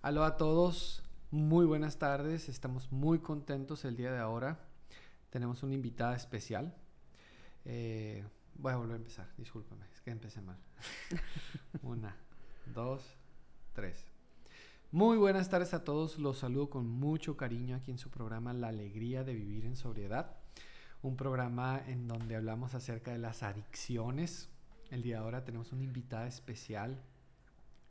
Aló a todos, muy buenas tardes, estamos muy contentos el día de ahora. Tenemos una invitada especial. Eh, voy a volver a empezar, discúlpame, es que empecé mal. una, dos, tres. Muy buenas tardes a todos, los saludo con mucho cariño aquí en su programa La Alegría de Vivir en Sobriedad. Un programa en donde hablamos acerca de las adicciones. El día de ahora tenemos una invitada especial.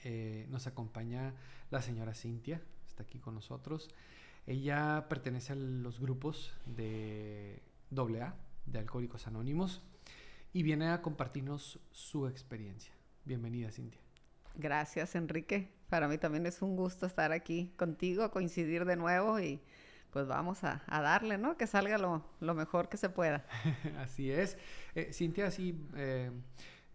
Eh, nos acompaña la señora Cintia, está aquí con nosotros. Ella pertenece a los grupos de AA, de Alcohólicos Anónimos, y viene a compartirnos su experiencia. Bienvenida, Cintia. Gracias, Enrique. Para mí también es un gusto estar aquí contigo, coincidir de nuevo y pues vamos a, darle, ¿no? Que salga lo, mejor que se pueda. así es. Eh, Cintia, así, eh,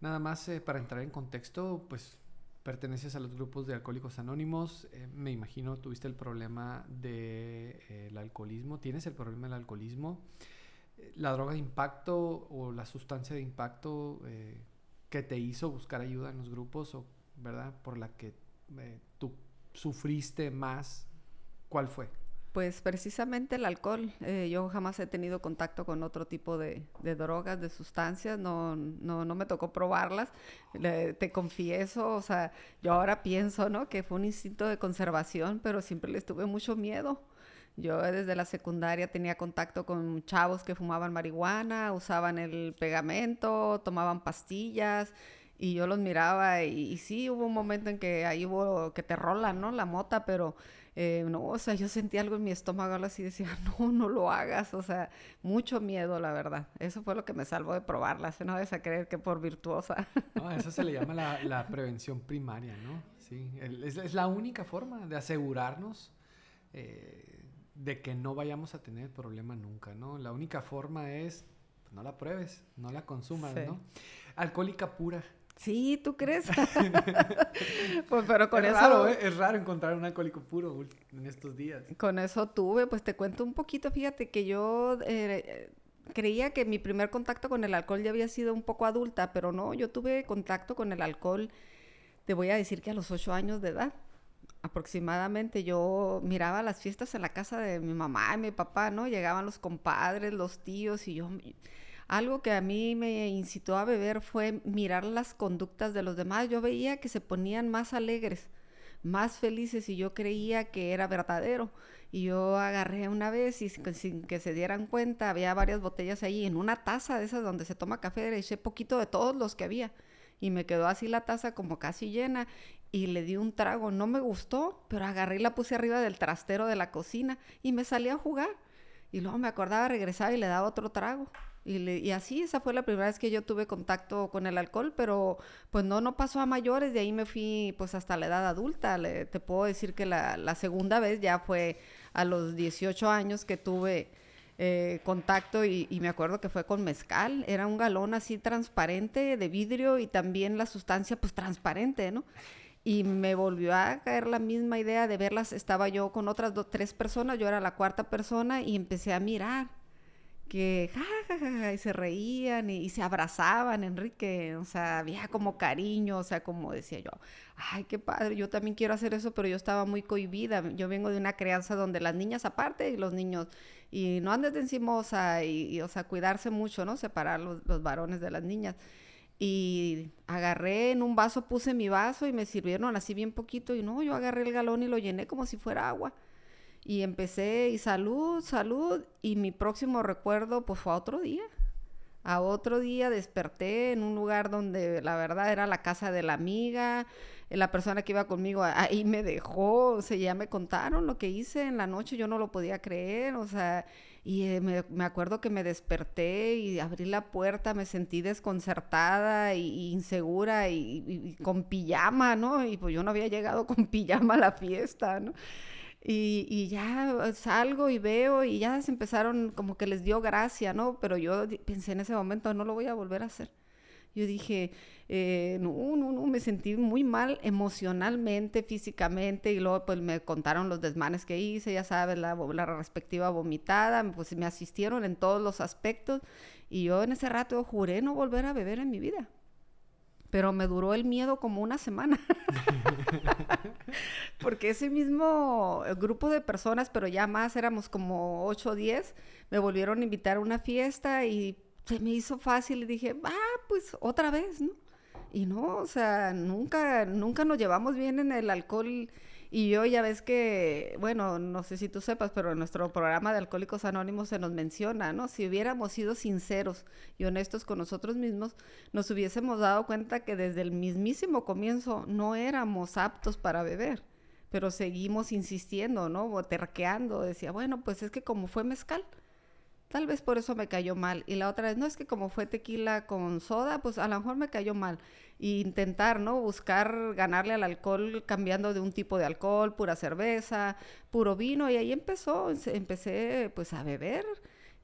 nada más eh, para entrar en contexto, pues perteneces a los grupos de Alcohólicos Anónimos. me imagino tuviste el problema del alcoholismo. ¿Tienes el problema del alcoholismo? ¿La droga de impacto o la sustancia de impacto que te hizo buscar ayuda en los grupos o, ¿verdad? Por la que eh, tú sufriste más, ¿cuál fue? Pues precisamente el alcohol. Eh, yo jamás he tenido contacto con otro tipo de, drogas, de sustancias. No, no, no me tocó probarlas. te confieso, o sea, yo ahora pienso, ¿no? Que fue un instinto de conservación, pero siempre les tuve mucho miedo. Yo desde la secundaria tenía contacto con chavos que fumaban marihuana, usaban el pegamento, tomaban pastillas y yo los miraba y, sí, hubo un momento en que ahí hubo que te rolan, ¿no? La mota, pero eh, no, o sea, yo sentí algo en mi estómago así decía, no, no lo hagas, o sea, mucho miedo, la verdad. Eso fue lo que me salvó de probarla, no debes a creer que por virtuosa. No, eso se le llama la, prevención primaria, ¿no? Sí, es, la única forma de asegurarnos eh, de que no vayamos a tener problema nunca, ¿no? La única forma es, no la pruebes, no la consumas, ¿no? Alcohólica pura, Sí, ¿tú crees? pues, pero con es eso... Raro, ¿eh? Es raro encontrar un alcohólico puro en estos días. Con eso tuve, pues te cuento un poquito, fíjate que yo eh, creía que mi primer contacto con el alcohol ya había sido un poco adulta, pero no, yo tuve contacto con el alcohol, te voy a decir que a los ocho años de edad aproximadamente yo miraba las fiestas en la casa de mi mamá y mi papá, ¿no? Llegaban los compadres, los tíos y yo algo que a mí me incitó a beber fue mirar las conductas de los demás. Yo veía que se ponían más alegres, más felices y yo creía que era verdadero. Y yo agarré una vez y sin que se dieran cuenta, había varias botellas ahí en una taza de esas donde se toma café, le eché poquito de todos los que había. Y me quedó así la taza como casi llena y le di un trago. No me gustó, pero agarré y la puse arriba del trastero de la cocina y me salí a jugar. Y luego me acordaba, regresaba y le daba otro trago. Y, así, esa fue la primera vez que yo tuve contacto con el alcohol, pero pues no, no pasó a mayores, de ahí me fui pues hasta la edad adulta. te puedo decir que la, segunda vez ya fue a los 18 años que tuve eh, contacto y, y, me acuerdo que fue con mezcal, era un galón así transparente de vidrio y también la sustancia pues transparente, ¿no? Y me volvió a caer la misma idea de verlas, estaba yo con otras dos, tres personas, yo era la cuarta persona y empecé a mirar que ja, y se reían y, se abrazaban, Enrique, o sea, había como cariño, o sea, como decía yo, ay, qué padre, yo también quiero hacer eso, pero yo estaba muy cohibida, yo vengo de una crianza donde las niñas aparte y los niños, y no andes de encimosa, y, o sea, cuidarse mucho, ¿no? Separar los, los varones de las niñas. Y agarré en un vaso, puse mi vaso y me sirvieron así bien poquito, y no, yo agarré el galón y lo llené como si fuera agua. Y empecé, y salud, salud, y mi próximo recuerdo pues fue a otro día. A otro día desperté en un lugar donde la verdad era la casa de la amiga, la persona que iba conmigo ahí me dejó, o sea, ya me contaron lo que hice en la noche, yo no lo podía creer, o sea, y eh, me, acuerdo que me desperté y abrí la puerta, me sentí desconcertada y, insegura y, y, con pijama, ¿no? Y pues yo no había llegado con pijama a la fiesta, ¿no? Y, ya salgo y veo y ya se empezaron como que les dio gracia, ¿no? Pero yo pensé en ese momento, no lo voy a volver a hacer. Yo dije, eh, no, no, no, me sentí muy mal emocionalmente, físicamente, y luego pues me contaron los desmanes que hice, ya sabes, la, la respectiva vomitada, pues me asistieron en todos los aspectos, y yo en ese rato juré no volver a beber en mi vida pero me duró el miedo como una semana. Porque ese mismo grupo de personas, pero ya más éramos como 8 o 10, me volvieron a invitar a una fiesta y se me hizo fácil y dije, ah, pues otra vez, ¿no? Y no, o sea, nunca, nunca nos llevamos bien en el alcohol y yo ya ves que, bueno, no sé si tú sepas, pero en nuestro programa de Alcohólicos Anónimos se nos menciona, ¿no? Si hubiéramos sido sinceros y honestos con nosotros mismos, nos hubiésemos dado cuenta que desde el mismísimo comienzo no éramos aptos para beber, pero seguimos insistiendo, ¿no? O terqueando, decía, bueno, pues es que como fue mezcal, Tal vez por eso me cayó mal. Y la otra vez, no es que como fue tequila con soda, pues a lo mejor me cayó mal. Y intentar, ¿no? Buscar ganarle al alcohol cambiando de un tipo de alcohol, pura cerveza, puro vino. Y ahí empezó, empecé pues a beber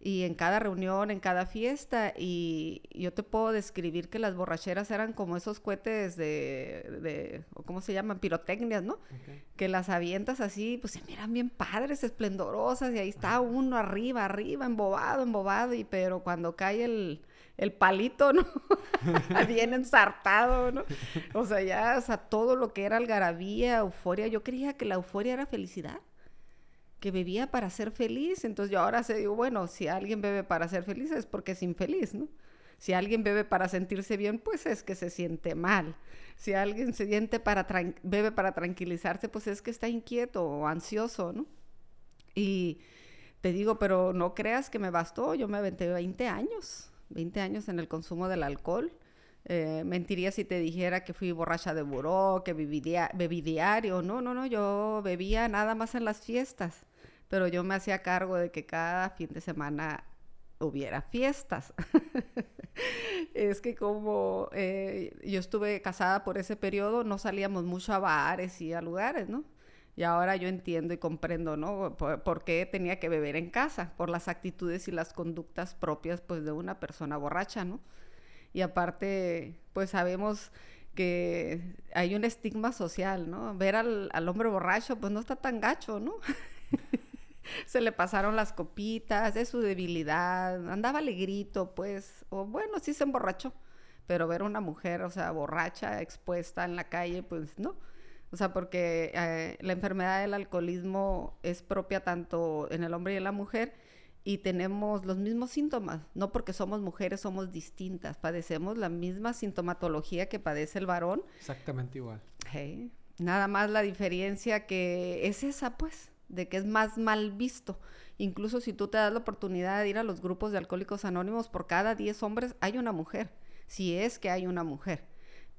y en cada reunión, en cada fiesta, y yo te puedo describir que las borracheras eran como esos cohetes de, de ¿cómo se llaman? Pirotecnias, ¿no? Que las avientas así, pues se miran bien padres, esplendorosas, y ahí está uno arriba, arriba, embobado, embobado, y pero cuando cae el, el palito, ¿no? bien ensartado, ¿no? O sea, ya, o sea, todo lo que era algarabía, euforia, yo creía que la euforia era felicidad que bebía para ser feliz. Entonces yo ahora se digo, bueno, si alguien bebe para ser feliz es porque es infeliz, ¿no? Si alguien bebe para sentirse bien, pues es que se siente mal. Si alguien se siente para bebe para tranquilizarse, pues es que está inquieto o ansioso, ¿no? Y te digo, pero no creas que me bastó, yo me aventé 20 años, 20 años en el consumo del alcohol. Eh, mentiría si te dijera que fui borracha de buró, que bebí diario. No, no, no, yo bebía nada más en las fiestas pero yo me hacía cargo de que cada fin de semana hubiera fiestas. es que como eh, yo estuve casada por ese periodo, no salíamos mucho a bares y a lugares, ¿no? Y ahora yo entiendo y comprendo, ¿no? Por, qué tenía que beber en casa, por las actitudes y las conductas propias, pues, de una persona borracha, ¿no? Y aparte, pues, sabemos que hay un estigma social, ¿no? Ver al, al hombre borracho, pues, no está tan gacho, ¿no? se le pasaron las copitas, de su debilidad, andaba alegrito, pues, o bueno, sí se emborrachó, pero ver a una mujer, o sea, borracha, expuesta en la calle, pues no. O sea, porque eh, la enfermedad del alcoholismo es propia tanto en el hombre y en la mujer y tenemos los mismos síntomas. No porque somos mujeres somos distintas, padecemos la misma sintomatología que padece el varón. Exactamente igual. Nada más la diferencia que es esa, pues de que es más mal visto. Incluso si tú te das la oportunidad de ir a los grupos de alcohólicos anónimos, por cada 10 hombres hay una mujer, si es que hay una mujer.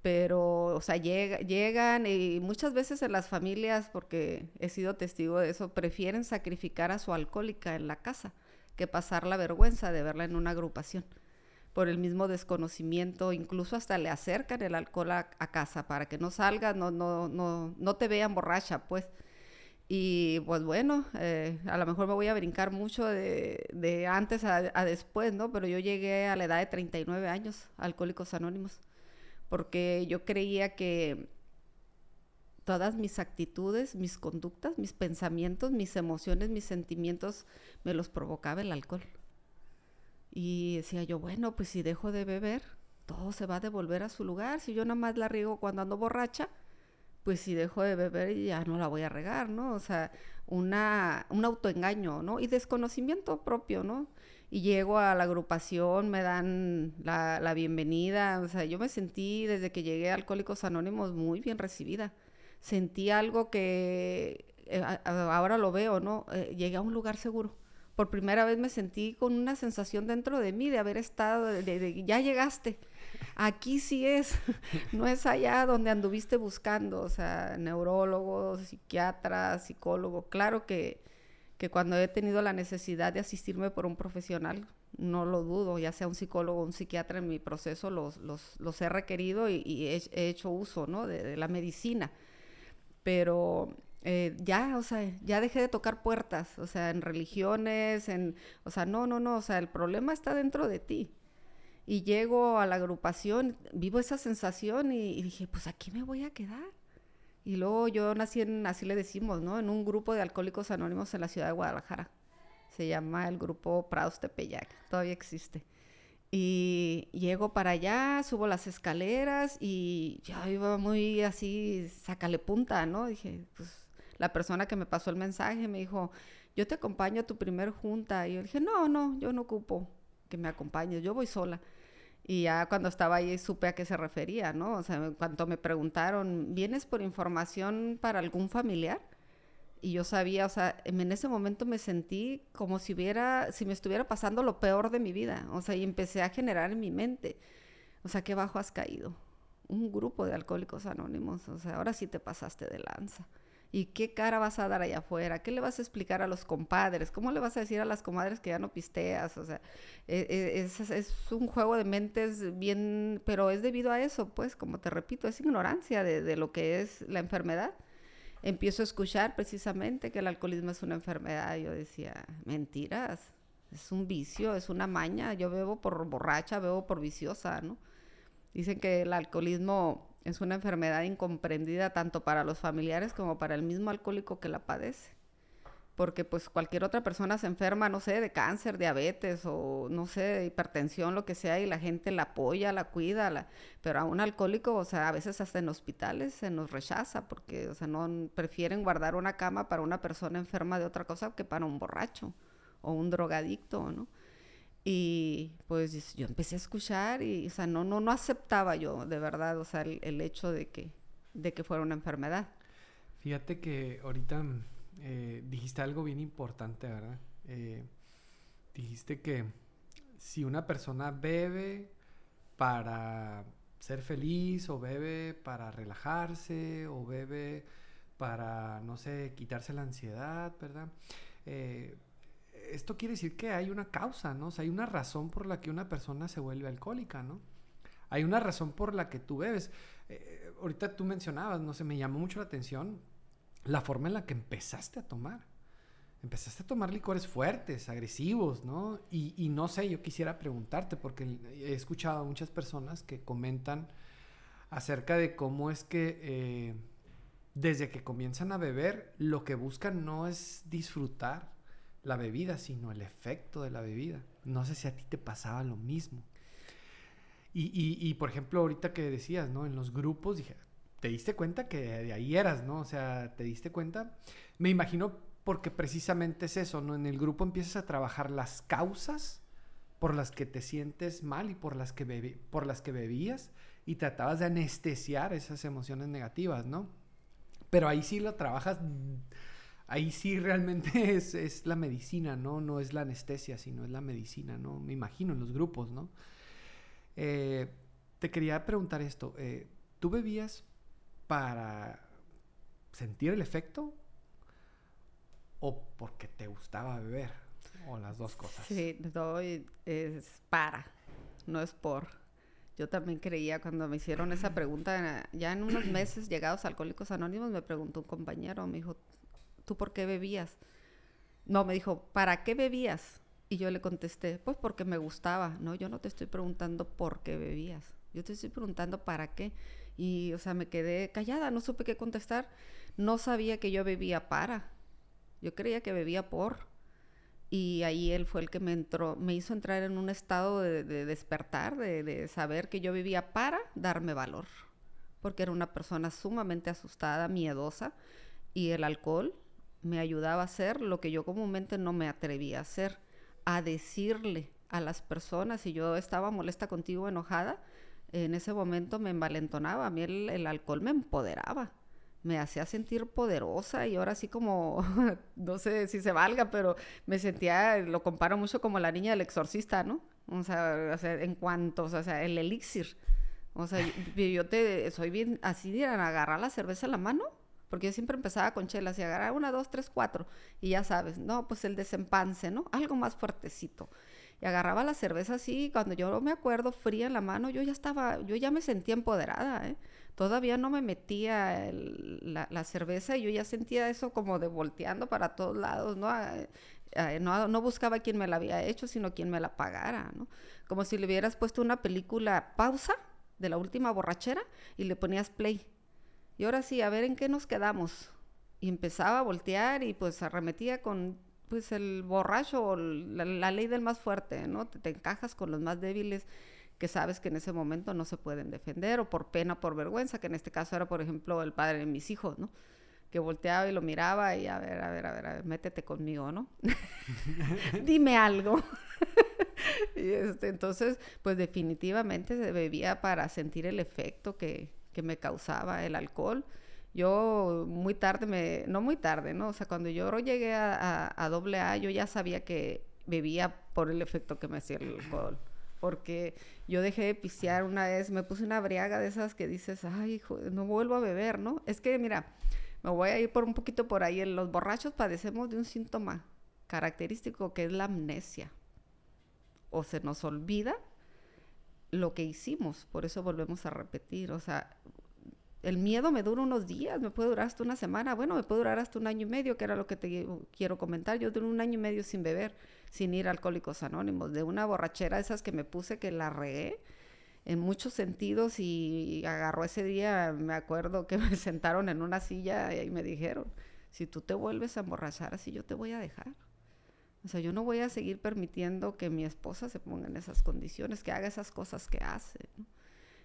Pero, o sea, llegan y muchas veces en las familias, porque he sido testigo de eso, prefieren sacrificar a su alcohólica en la casa que pasar la vergüenza de verla en una agrupación por el mismo desconocimiento, incluso hasta le acercan el alcohol a, casa para que no salga, no, no, no, no te vean borracha, pues. Y pues bueno, eh, a lo mejor me voy a brincar mucho de, antes a, después, ¿no? Pero yo llegué a la edad de 39 años, Alcohólicos Anónimos, porque yo creía que todas mis actitudes, mis conductas, mis pensamientos, mis emociones, mis sentimientos, me los provocaba el alcohol. Y decía yo, bueno, pues si dejo de beber, todo se va a devolver a su lugar. Si yo nada más la riego cuando ando borracha, pues si dejo de beber ya no la voy a regar, ¿no? O sea, una, un autoengaño, ¿no? Y desconocimiento propio, ¿no? Y llego a la agrupación, me dan la, la bienvenida, o sea, yo me sentí desde que llegué a Alcohólicos Anónimos muy bien recibida. Sentí algo que eh, ahora lo veo, ¿no? Eh, llegué a un lugar seguro. Por primera vez me sentí con una sensación dentro de mí de haber estado, de ya llegaste Aquí sí es, no es allá donde anduviste buscando, o sea, neurólogo, psiquiatra, psicólogo. Claro que, que cuando he tenido la necesidad de asistirme por un profesional, no lo dudo, ya sea un psicólogo o un psiquiatra en mi proceso, los, los, los he requerido y, he, hecho uso, ¿no? De, la medicina. Pero eh, ya, o sea, ya dejé de tocar puertas, o sea, en religiones, en, o sea, no, no, no, o sea, el problema está dentro de ti y llego a la agrupación, vivo esa sensación y, dije, pues aquí me voy a quedar. Y luego yo nací en, así le decimos, ¿no? En un grupo de alcohólicos anónimos en la ciudad de Guadalajara. Se llama el grupo Prados Tepeyac, todavía existe. Y llego para allá, subo las escaleras y ya iba muy así, sácale punta, ¿no? Dije, pues la persona que me pasó el mensaje me dijo, yo te acompaño a tu primer junta. Y yo dije, no, no, yo no ocupo que me acompañes, yo voy sola. Y ya cuando estaba ahí supe a qué se refería, ¿no? O sea, cuando me preguntaron, ¿vienes por información para algún familiar? Y yo sabía, o sea, en ese momento me sentí como si hubiera, si me estuviera pasando lo peor de mi vida. O sea, y empecé a generar en mi mente, o sea, qué bajo has caído. Un grupo de alcohólicos anónimos, o sea, ahora sí te pasaste de lanza. ¿Y qué cara vas a dar allá afuera? ¿Qué le vas a explicar a los compadres? ¿Cómo le vas a decir a las comadres que ya no pisteas? O sea, e, e, es, un juego de mentes bien, pero es debido a eso, pues, como te repito, es ignorancia de, de lo que es la enfermedad empiezo a escuchar precisamente que el alcoholismo es una enfermedad. Yo decía, mentiras, es un vicio, es una maña. Yo bebo por borracha, bebo por viciosa, ¿no? Dicen que el alcoholismo es una enfermedad incomprendida tanto para los familiares como para el mismo alcohólico que la padece porque pues cualquier otra persona se enferma, no sé, de cáncer, diabetes o no sé, de hipertensión, lo que sea, y la gente la apoya, la cuida, la... pero a un alcohólico, o sea, a veces hasta en hospitales se nos rechaza porque, o sea, no prefieren guardar una cama para una persona enferma de otra cosa que para un borracho o un drogadicto, ¿no? Y pues yo empecé a escuchar y, o sea, no, no, no aceptaba yo de verdad, o sea, el, hecho de que, de que fuera una enfermedad. Fíjate que ahorita eh, dijiste algo bien importante, ¿verdad? Eh, dijiste que si una persona bebe para ser feliz o bebe para relajarse o bebe para, no sé, quitarse la ansiedad, ¿verdad? Eh, esto quiere decir que hay una causa, ¿no? O sea, hay una razón por la que una persona se vuelve alcohólica, ¿no? Hay una razón por la que tú bebes. ahorita tú mencionabas, no sé, me llamó mucho la atención la forma en la que empezaste a tomar. Empezaste a tomar licores fuertes, agresivos, ¿no? Y, no sé, yo quisiera preguntarte, porque he escuchado a muchas personas que comentan acerca de cómo es que eh, desde que comienzan a beber, lo que buscan no es disfrutar la bebida, sino el efecto de la bebida. No sé si a ti te pasaba lo mismo. Y, y por ejemplo, ahorita que decías, ¿no? En los grupos, dije, te diste cuenta que de ahí eras, ¿no? O sea, te diste cuenta. Me imagino porque precisamente es eso, ¿no? En el grupo empiezas a trabajar las causas por las que te sientes mal y por las que, por las que bebías y tratabas de anestesiar esas emociones negativas, ¿no? Pero ahí sí lo trabajas, ahí sí realmente es, es, la medicina, ¿no? No es la anestesia, sino es la medicina, ¿no? Me imagino en los grupos, ¿no? Eh, te quería preguntar esto, eh, ¿tú bebías para sentir el efecto o porque te gustaba beber o las dos cosas. Sí, doy es para, no es por. Yo también creía cuando me hicieron esa pregunta, ya en unos meses llegados a Alcohólicos Anónimos, me preguntó un compañero, me dijo, ¿tú por qué bebías? No, me dijo, ¿para qué bebías? Y yo le contesté, pues porque me gustaba. No, yo no te estoy preguntando por qué bebías. Yo te estoy preguntando para qué. Y, o sea, me quedé callada, no supe qué contestar. No sabía que yo bebía para. Yo creía que bebía por. Y ahí él fue el que me entró, me hizo entrar en un estado de, despertar, de, de, saber que yo vivía para darme valor. Porque era una persona sumamente asustada, miedosa. Y el alcohol me ayudaba a hacer lo que yo comúnmente no me atrevía a hacer. A decirle a las personas, si yo estaba molesta contigo, enojada, en ese momento me envalentonaba, a mí el, alcohol me empoderaba, me hacía sentir poderosa y ahora sí como, no sé si se valga, pero me sentía, lo comparo mucho como la niña del exorcista, ¿no? O sea, en cuanto, o sea, el elixir. O sea, yo, te, soy bien así de agarrar la cerveza en la mano, porque yo siempre empezaba con chelas y agarrar una, dos, tres, cuatro, y ya sabes, no, pues el desempance, ¿no? Algo más fuertecito y agarraba la cerveza así, cuando yo me acuerdo fría en la mano, yo ya estaba, yo ya me sentía empoderada, ¿eh? Todavía no me metía la, cerveza y yo ya sentía eso como de volteando para todos lados, ¿no? no, no buscaba quien me la había hecho, sino quien me la pagara, ¿no? Como si le hubieras puesto una película pausa de la última borrachera y le ponías play. Y ahora sí, a ver en qué nos quedamos. Y empezaba a voltear y pues arremetía con pues el borracho, la, la ley del más fuerte, ¿no? Te, te, encajas con los más débiles que sabes que en ese momento no se pueden defender o por pena, por vergüenza, que en este caso era, por ejemplo, el padre de mis hijos, ¿no? Que volteaba y lo miraba y a ver, a ver, a ver, a ver métete conmigo, ¿no? Dime algo. y este, entonces, pues definitivamente se bebía para sentir el efecto que, que me causaba el alcohol yo muy tarde me, no muy tarde, ¿no? O sea, cuando yo llegué a, a, A, yo ya sabía que bebía por el efecto que me hacía el alcohol. Porque yo dejé de pistear una vez, me puse una briaga de esas que dices, ay, hijo, no vuelvo a beber, ¿no? Es que, mira, me voy a ir por un poquito por ahí. Los borrachos padecemos de un síntoma característico que es la amnesia. O se nos olvida lo que hicimos, por eso volvemos a repetir. O sea, el miedo me dura unos días, me puede durar hasta una semana, bueno, me puede durar hasta un año y medio, que era lo que te quiero comentar. Yo duré un año y medio sin beber, sin ir a Alcohólicos Anónimos, de una borrachera esas que me puse que la regué en muchos sentidos y agarró ese día, me acuerdo que me sentaron en una silla y me dijeron, si tú te vuelves a emborrachar así, yo te voy a dejar. O sea, yo no voy a seguir permitiendo que mi esposa se ponga en esas condiciones, que haga esas cosas que hace. ¿no?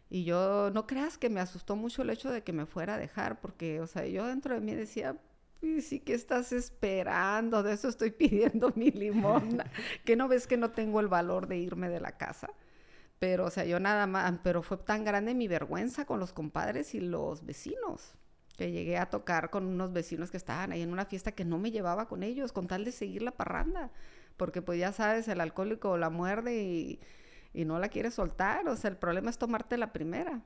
Y yo, no creas que me asustó mucho el hecho de que me fuera a dejar, porque, o sea, yo dentro de mí decía, sí que estás esperando, de eso estoy pidiendo mi limón, que no ves que no tengo el valor de irme de la casa. Pero, o sea, yo nada más, pero fue tan grande mi vergüenza con los compadres y los vecinos, que llegué a tocar con unos vecinos que estaban ahí en una fiesta que no me llevaba con ellos, con tal de seguir la parranda, porque pues ya sabes, el alcohólico la muerde y no la quiere soltar. O sea, el problema es tomarte la primera.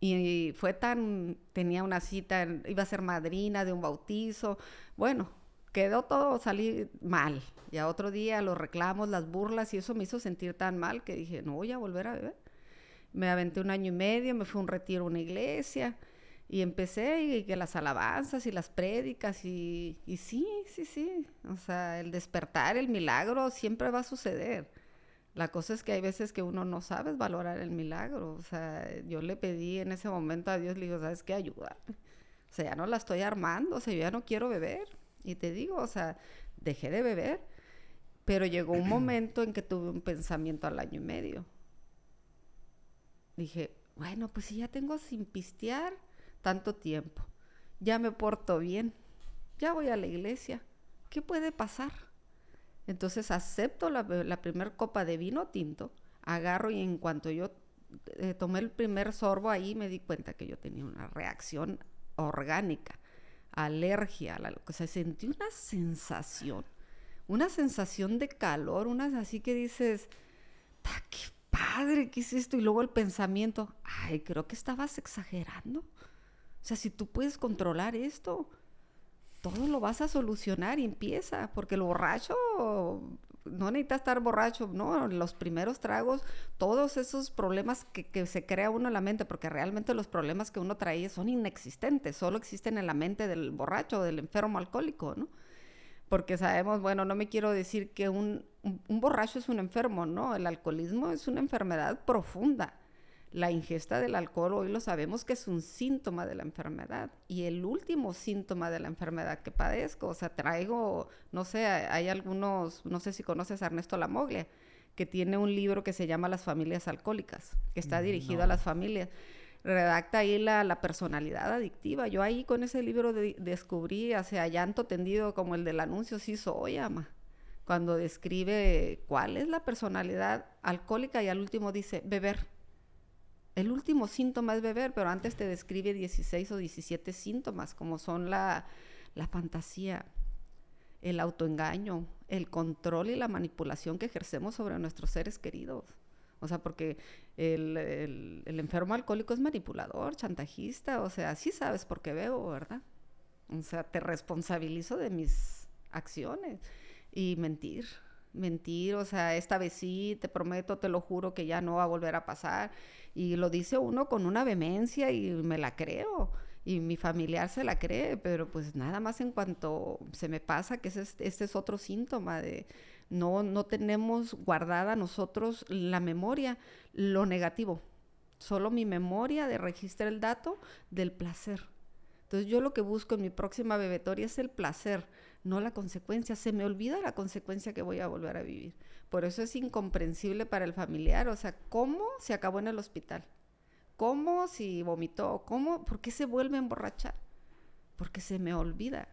Y, fue tan, tenía una cita, iba a ser madrina de un bautizo. Bueno, quedó todo salir mal. Y a otro día los reclamos, las burlas, y eso me hizo sentir tan mal que dije, no voy a volver a beber. Me aventé un año y medio, me fui un retiro a una iglesia y empecé y que las alabanzas y las prédicas y, y sí, sí, sí. O sea, el despertar, el milagro siempre va a suceder. La cosa es que hay veces que uno no sabe valorar el milagro. O sea, yo le pedí en ese momento a Dios, le digo, ¿sabes qué? Ayuda. O sea, ya no la estoy armando, o sea, yo ya no quiero beber. Y te digo, o sea, dejé de beber, pero llegó un momento en que tuve un pensamiento al año y medio. Dije, bueno, pues si ya tengo sin pistear tanto tiempo, ya me porto bien, ya voy a la iglesia, ¿qué puede pasar? Entonces acepto la, la primer copa de vino tinto, agarro y en cuanto yo eh, tomé el primer sorbo ahí me di cuenta que yo tenía una reacción orgánica, alergia, la, o sea, sentí una sensación, una sensación de calor, unas así que dices, qué padre, ¿qué es esto? Y luego el pensamiento, ay, creo que estabas exagerando. O sea, si tú puedes controlar esto, todo lo vas a solucionar y empieza, porque el borracho no necesita estar borracho, no, los primeros tragos, todos esos problemas que, se crea uno en la mente, porque realmente los problemas que uno trae son inexistentes, solo existen en la mente del borracho, del enfermo alcohólico, ¿no? Porque sabemos, bueno, no me quiero decir que un, un borracho es un enfermo, ¿no? El alcoholismo es una enfermedad profunda la ingesta del alcohol hoy lo sabemos que es un síntoma de la enfermedad y el último síntoma de la enfermedad que padezco, o sea, traigo, no sé, hay algunos, no sé si conoces a Ernesto Lamoglia, que tiene un libro que se llama Las familias alcohólicas, que está mm, dirigido a las familias. Redacta ahí la, la, personalidad adictiva. Yo ahí con ese libro descubrí, o sea, llanto tendido como el del anuncio, sí soy, ama. Cuando describe cuál es la personalidad alcohólica y al último dice, beber el último síntoma es beber, pero antes te describe 16 o 17 síntomas, como son la, fantasía, el autoengaño, el control y la manipulación que ejercemos sobre nuestros seres queridos. O sea, porque el, el, enfermo alcohólico es manipulador, chantajista, o sea, sí sabes por qué bebo, ¿verdad? O sea, te responsabilizo de mis acciones y mentir, mentir, o sea, esta vez sí, te prometo, te lo juro que ya no va a volver a pasar. Y lo dice uno con una vehemencia y me la creo. Y mi familiar se la cree, pero pues nada más en cuanto se me pasa, que ese, este es otro síntoma de no, no tenemos guardada nosotros la memoria, lo negativo. Solo mi memoria de registrar el dato del placer. Entonces yo lo que busco en mi próxima bebetoria es el placer, no la consecuencia. Se me olvida la consecuencia que voy a volver a vivir. Por eso es incomprensible para el familiar. O sea, ¿cómo se acabó en el hospital? ¿Cómo si vomitó? ¿Cómo? ¿Por qué se vuelve a emborrachar? Porque se me olvida.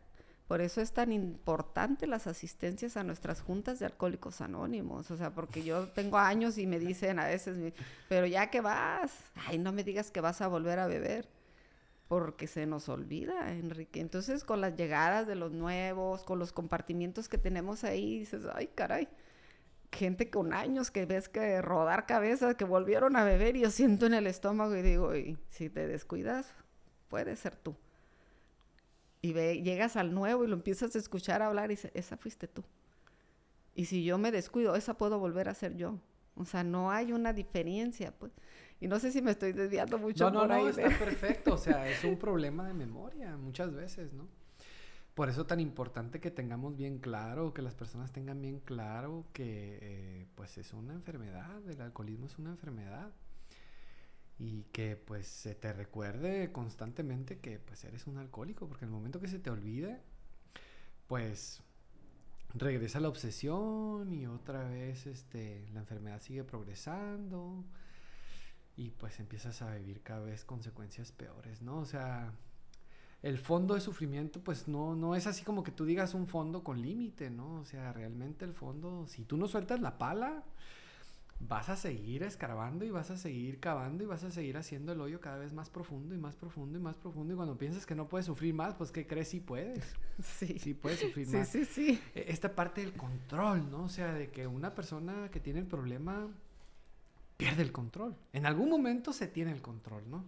Por eso es tan importante las asistencias a nuestras juntas de alcohólicos anónimos. O sea, porque yo tengo años y me dicen a veces, pero ya que vas, ay, no me digas que vas a volver a beber. Porque se nos olvida, Enrique. Entonces, con las llegadas de los nuevos, con los compartimientos que tenemos ahí, dices, ay, caray gente con años que ves que rodar cabezas, que volvieron a beber y yo siento en el estómago y digo, si te descuidas, puede ser tú y llegas al nuevo y lo empiezas a escuchar hablar y dices, esa fuiste tú. Y si yo me descuido, esa puedo volver a ser yo. O sea, no hay una diferencia, pues. Y no sé si me estoy desviando mucho. No, no, no, está perfecto. O sea, es un problema de memoria muchas veces, ¿no? Por eso tan importante que tengamos bien claro, que las personas tengan bien claro que, eh, pues, es una enfermedad. El alcoholismo es una enfermedad y que pues se te recuerde constantemente que pues eres un alcohólico, porque en el momento que se te olvide, pues regresa la obsesión y otra vez este, la enfermedad sigue progresando y pues empiezas a vivir cada vez consecuencias peores, ¿no? O sea, el fondo de sufrimiento pues no, no es así como que tú digas un fondo con límite, ¿no? O sea, realmente el fondo, si tú no sueltas la pala, vas a seguir escarbando y vas a seguir cavando y vas a seguir haciendo el hoyo cada vez más profundo y más profundo y más profundo. Y cuando piensas que no puedes sufrir más, pues ¿qué crees? Sí puedes. Sí. Sí puedes sufrir más. Sí, sí, sí. E, esta parte del control, ¿no? O sea, de que una persona que tiene el problema pierde el control. En algún momento se tiene el control, ¿no?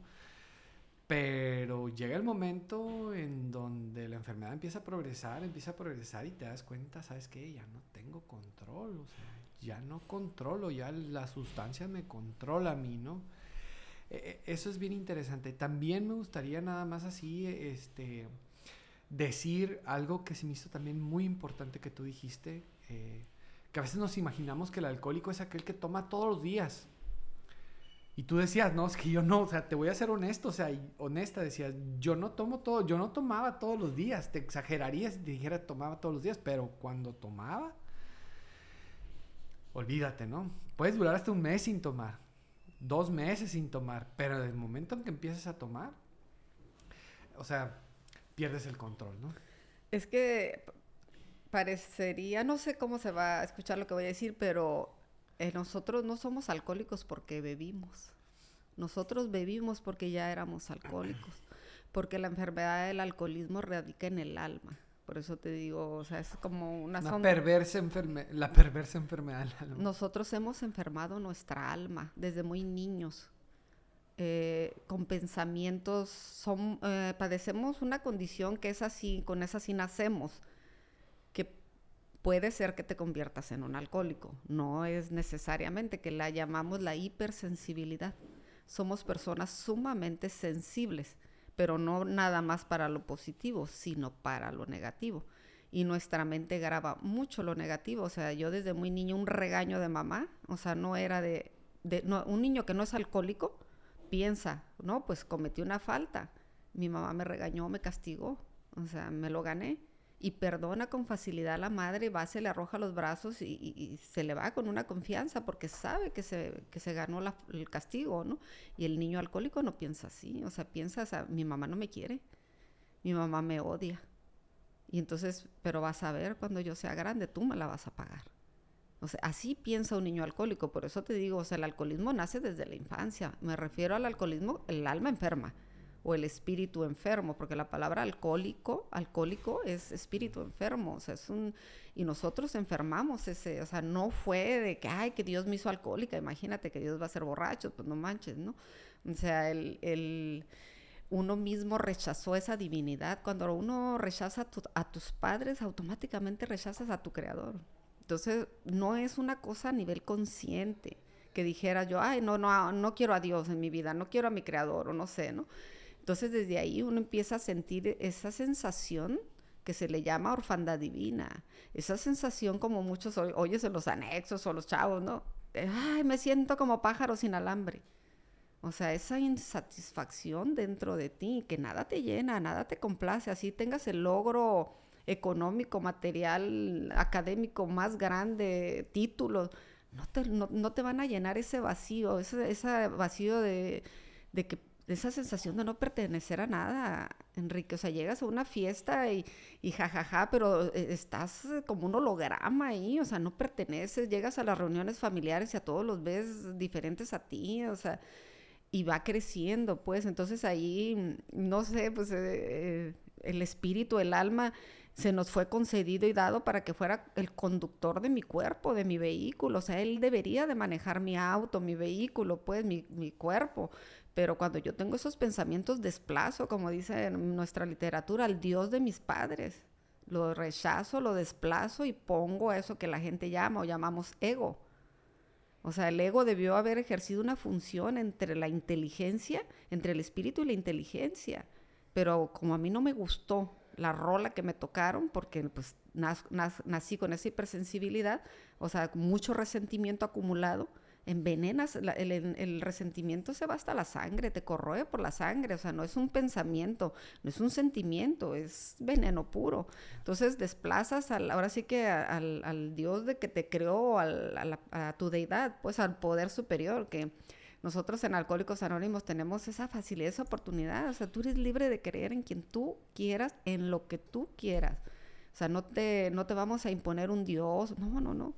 Pero llega el momento en donde la enfermedad empieza a progresar, empieza a progresar y te das cuenta, ¿sabes qué? Ya no tengo control, o sea, ya no controlo, ya la sustancia me controla a mí, ¿no? E, e, eso es bien interesante. También me gustaría nada más así, este, decir algo que se me hizo también muy importante que tú dijiste, eh, que a veces nos imaginamos que el alcohólico es aquel que toma todos los días. Y tú decías, no, es que yo no, o sea, te voy a ser honesto, o sea, honesta, decías, yo no tomo todo, yo no tomaba todos los días, te exageraría si te dijera tomaba todos los días, pero cuando tomaba, olvídate, ¿no? Puedes durar hasta un mes sin tomar, dos meses sin tomar, pero en el momento en que empiezas a tomar, o sea, pierdes el control, ¿no? Es que parecería, no sé cómo se va a escuchar lo que voy a decir, pero eh, nosotros no somos alcohólicos porque bebimos. Nosotros bebimos porque ya éramos alcohólicos, porque la enfermedad del alcoholismo radica en el alma. Por eso te digo, o sea, es como una, perversa la perversa enfermedad Nosotros hemos enfermado nuestra alma desde muy niños. Eh, con pensamientos, son, eh, padecemos una condición que es así, con esa sí nacemos, que puede ser que te conviertas en un alcohólico. No es necesariamente que la llamamos la hipersensibilidad. Somos personas sumamente sensibles pero no nada más para lo positivo, sino para lo negativo. Y nuestra mente graba mucho lo negativo. O sea, yo desde muy niño un regaño de mamá, o sea, no era de, un niño que no es alcohólico, piensa, no, pues cometí una falta. Mi mamá me regañó, me castigó, o sea, me lo gané y perdona con facilidad a la madre, va, se le arroja los brazos y, se le va con una confianza porque sabe que se, que se ganó el castigo, ¿no? Y el niño alcohólico no piensa así, o sea, piensa, o mi mamá no me quiere, mi mamá me odia. Y entonces, pero vas a ver, cuando yo sea grande, tú me la vas a pagar. O sea, así piensa un niño alcohólico, por eso te digo, o sea, el alcoholismo nace desde la infancia. Me refiero al alcoholismo, el alma enferma o el espíritu enfermo, porque la palabra alcohólico, alcohólico es espíritu enfermo, o sea, es un y nosotros enfermamos ese, o sea, no fue de que ay, que Dios me hizo alcohólica, imagínate que Dios va a ser borracho, pues no manches, ¿no? O sea, el, el uno mismo rechazó esa divinidad. Cuando uno rechaza a tus padres, automáticamente rechazas a tu creador. Entonces, no es una cosa a nivel consciente que dijera yo, ay, no, no, no quiero a Dios en mi vida, no quiero a mi creador, o no sé, ¿no? Entonces desde ahí uno empieza a sentir esa sensación que se le llama orfandad divina. Esa sensación como muchos oyes en los anexos o los chavos, ¿no? Ay, me siento como pájaro sin alambre. O sea, esa insatisfacción dentro de ti, que nada te llena, nada te complace, así tengas el logro económico, material, académico más grande, títulos, no te, van a llenar ese vacío, ese, ese vacío de, de que esa sensación de no pertenecer a nada, Enrique. O sea, llegas a una fiesta y, y jajaja, pero eh, estás como un holograma ahí, o sea, no perteneces. Llegas a las reuniones familiares y a todos los ves diferentes a ti, o sea, y va creciendo, pues. Entonces ahí, no sé, pues eh, eh, el espíritu, el alma se nos fue concedido y dado para que fuera el conductor de mi cuerpo, de mi vehículo. O sea, él debería de manejar mi auto, mi vehículo, pues mi, mi cuerpo. Pero cuando yo tengo esos pensamientos, desplazo, como dice en nuestra literatura, al Dios de mis padres. Lo rechazo, lo desplazo y pongo eso que la gente llama o llamamos ego. O sea, el ego debió haber ejercido una función entre la inteligencia, entre el espíritu y la inteligencia. Pero como a mí no me gustó la rola que me tocaron, porque pues nací con esa hipersensibilidad, o sea, mucho resentimiento acumulado, envenenas, el, resentimiento se va hasta la sangre, te corroe por la sangre, o sea, no es un pensamiento, no es un sentimiento, es veneno puro. Entonces desplazas al, ahora sí que al, Dios de que te creó, a, tu deidad, pues al poder superior, que nosotros en Alcohólicos Anónimos tenemos esa facilidad, esa oportunidad, o sea, tú eres libre de creer en quien tú quieras, en lo que tú quieras. O sea, no te, no te vamos a imponer un Dios, no, no, no.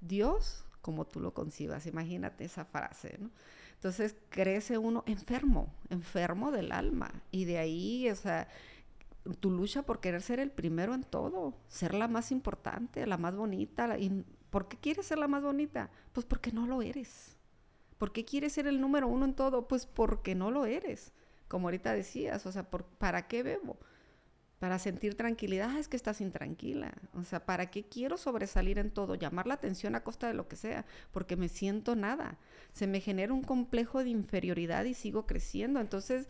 Dios como tú lo concibas. Imagínate esa frase, ¿no? Entonces crece uno enfermo, enfermo del alma. Y de ahí, o sea, tu lucha por querer ser el primero en todo, ser la más importante, la más bonita. y, ¿Por qué quieres ser la más bonita? Pues porque no lo eres. ¿Por qué quieres ser el número uno en todo? Pues porque no lo eres. Como ahorita decías, o sea, ¿para qué bebo? Para sentir tranquilidad, ah, es que estás intranquila. O sea, ¿para qué quiero sobresalir en todo? Llamar la atención a costa de lo que sea, porque me siento nada. Se me genera un complejo de inferioridad y sigo creciendo. Entonces,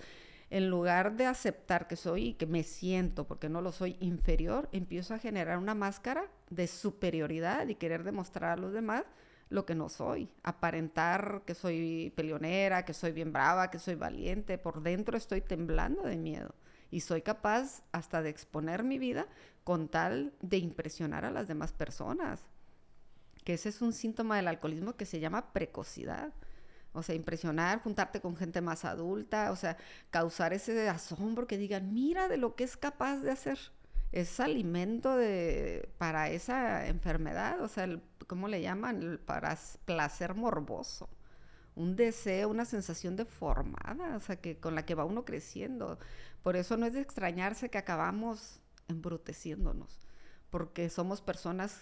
en lugar de aceptar que soy y que me siento, porque no lo soy inferior, empiezo a generar una máscara de superioridad y querer demostrar a los demás lo que no soy. Aparentar que soy peleonera, que soy bien brava, que soy valiente. Por dentro estoy temblando de miedo y soy capaz hasta de exponer mi vida con tal de impresionar a las demás personas. Que ese es un síntoma del alcoholismo que se llama precocidad. O sea, impresionar, juntarte con gente más adulta, o sea, causar ese asombro que digan, mira de lo que es capaz de hacer. Es alimento de, para esa enfermedad, o sea, ¿cómo le llaman? Para placer morboso un deseo, una sensación deformada, o sea, que con la que va uno creciendo. Por eso no es de extrañarse que acabamos embruteciéndonos, porque somos personas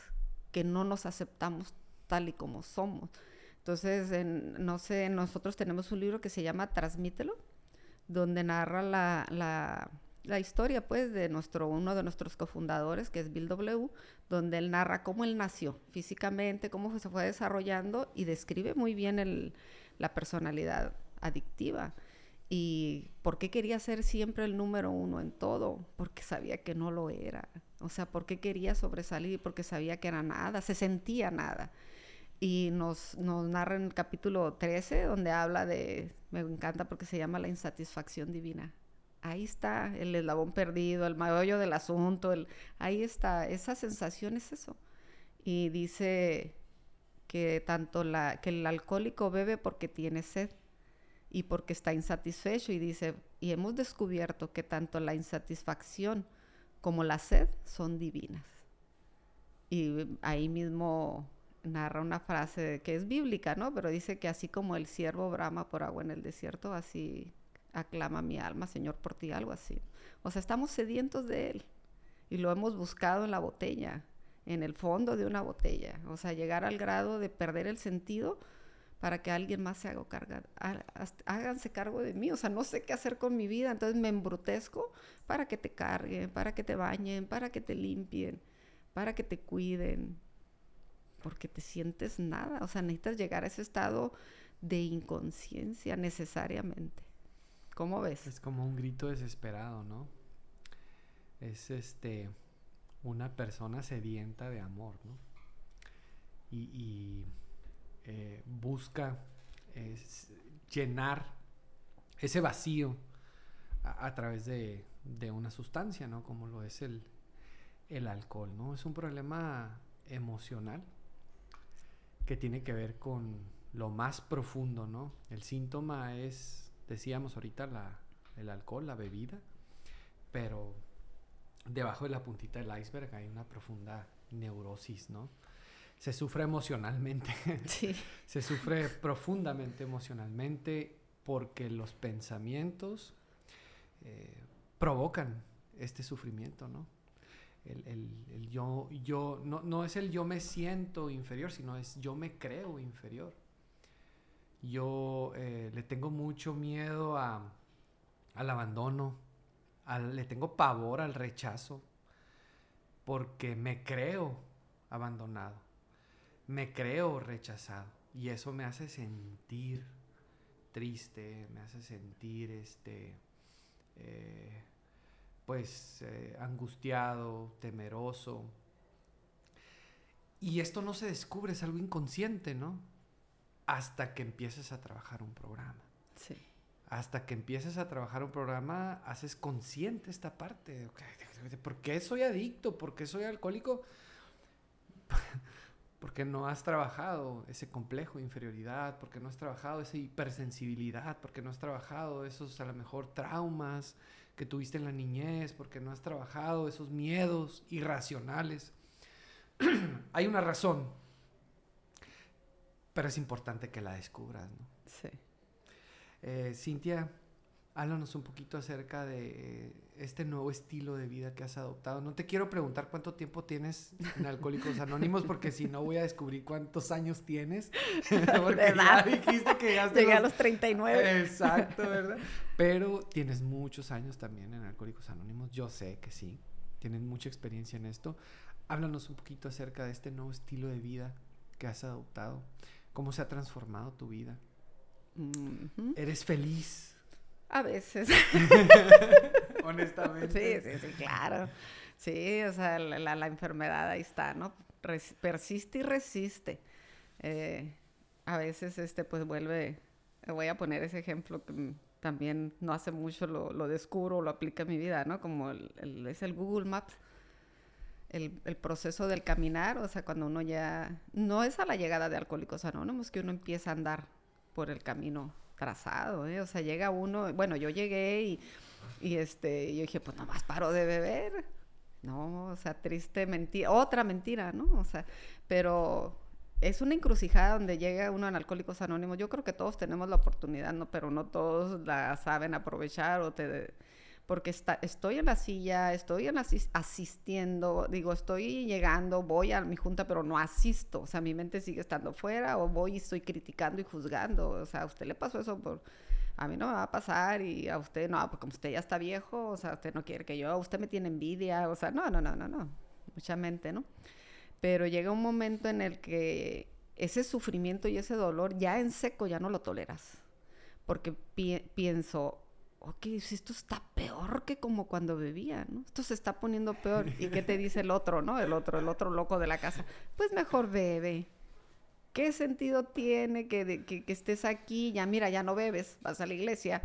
que no nos aceptamos tal y como somos. Entonces, no sé, nosotros tenemos un libro que se llama Transmítelo, donde narra la, la, historia, pues, de nuestro, uno de nuestros cofundadores, que es Bill W., donde él narra cómo él nació físicamente, cómo se fue desarrollando y describe muy bien el, la personalidad adictiva. ¿Y por qué quería ser siempre el número uno en todo? Porque sabía que no lo era. O sea, ¿por qué quería sobresalir? Porque sabía que era nada, se sentía nada. Y nos, nos narra en el capítulo 13, donde habla de, me encanta porque se llama la insatisfacción divina. Ahí está el eslabón perdido, el maollo del asunto, el, ahí está, esa sensación es eso. Y dice que tanto la, que el alcohólico bebe porque tiene sed y porque está insatisfecho y dice, y hemos descubierto que tanto la insatisfacción como la sed son divinas. Y ahí mismo narra una frase que es bíblica, ¿no? Pero dice que así como el siervo brama por agua en el desierto, así aclama mi alma, Señor, por ti, algo así. O sea, estamos sedientos de Él y lo hemos buscado en la botella, en el fondo de una botella. O sea, llegar al grado de perder el sentido para que alguien más se haga cargo, háganse cargo de mí, o sea, no sé qué hacer con mi vida, entonces me embrutezco para que te carguen, para que te bañen, para que te limpien, para que te cuiden, porque te sientes nada, o sea, necesitas llegar a ese estado de inconsciencia necesariamente. ¿Cómo ves? Es como un grito desesperado, ¿no? Es este una persona sedienta de amor, ¿no? y eh, busca llenar ese vacío a, través de, una sustancia, ¿no? Como lo es el, el alcohol, ¿no? Es un problema emocional que tiene que ver con lo más profundo, ¿no? El síntoma es, decíamos ahorita, la, el alcohol, la bebida, pero debajo de la puntita del iceberg hay una profunda neurosis, ¿no? Se sufre emocionalmente. Sí. Se sufre profundamente emocionalmente porque los pensamientos eh, provocan este sufrimiento, ¿no? El, yo, yo no, no, es el yo me siento inferior, sino es yo me creo inferior. Yo eh, le tengo mucho miedo a, al abandono, le tengo pavor al rechazo, porque me creo abandonado, me creo rechazado, y eso me hace sentir triste, me hace sentir este, eh, pues, eh, angustiado, temeroso. Y esto no se descubre, es algo inconsciente, ¿no? Hasta que empieces a trabajar un programa. Sí hasta que empieces a trabajar un programa, haces consciente esta parte. ¿Por qué soy adicto? ¿Por qué soy alcohólico? porque no has trabajado ese complejo de inferioridad, porque no has trabajado esa hipersensibilidad, porque no has trabajado esos a lo mejor traumas que tuviste en la niñez, porque no has trabajado esos miedos irracionales. Hay una razón, pero es importante que la descubras, ¿no? Sí. Eh, Cintia, háblanos un poquito acerca de este nuevo estilo de vida que has adoptado. No te quiero preguntar cuánto tiempo tienes en Alcohólicos Anónimos, porque si no voy a descubrir cuántos años tienes. porque ya dijiste que ya Llegué a los 39. Exacto, ¿verdad? Pero tienes muchos años también en Alcohólicos Anónimos. Yo sé que sí. Tienes mucha experiencia en esto. Háblanos un poquito acerca de este nuevo estilo de vida que has adoptado. ¿Cómo se ha transformado tu vida? ¿Eres feliz? A veces. Honestamente. Sí, sí, sí, claro. Sí, o sea, la, enfermedad ahí está, ¿no? persiste y resiste. Eh, a veces, este, pues vuelve, voy a poner ese ejemplo que también no hace mucho lo, lo descubro, lo aplica en mi vida, ¿no? Como el, es el Google Maps. El, el, proceso del caminar, o sea, cuando uno ya, no es a la llegada de Alcohólicos Anónimos que uno empieza a andar por el camino trazado, ¿eh? O sea, llega uno, bueno, yo llegué y, este, yo dije, pues nomás paro de beber. No, o sea, triste mentira, otra mentira, ¿no? O sea, pero es una encrucijada donde llega uno en Alcohólicos Anónimos. Yo creo que todos tenemos la oportunidad, ¿no? Pero no todos la saben aprovechar o te porque está, estoy en la silla, estoy en asistiendo, digo, estoy llegando, voy a mi junta, pero no asisto, o sea, mi mente sigue estando fuera, o voy y estoy criticando y juzgando, o sea, a usted le pasó eso, por, a mí no me va a pasar, y a usted no, porque usted ya está viejo, o sea, usted no quiere que yo, usted me tiene envidia, o sea, no, no, no, no, no, mucha mente, ¿no? Pero llega un momento en el que ese sufrimiento y ese dolor ya en seco ya no lo toleras, porque pienso, ok, esto está peor que como cuando bebía, ¿no? Esto se está poniendo peor. ¿Y qué te dice el otro, no? El otro, el otro loco de la casa. Pues mejor bebe. ¿Qué sentido tiene que, que, estés aquí? Ya mira, ya no bebes, vas a la iglesia,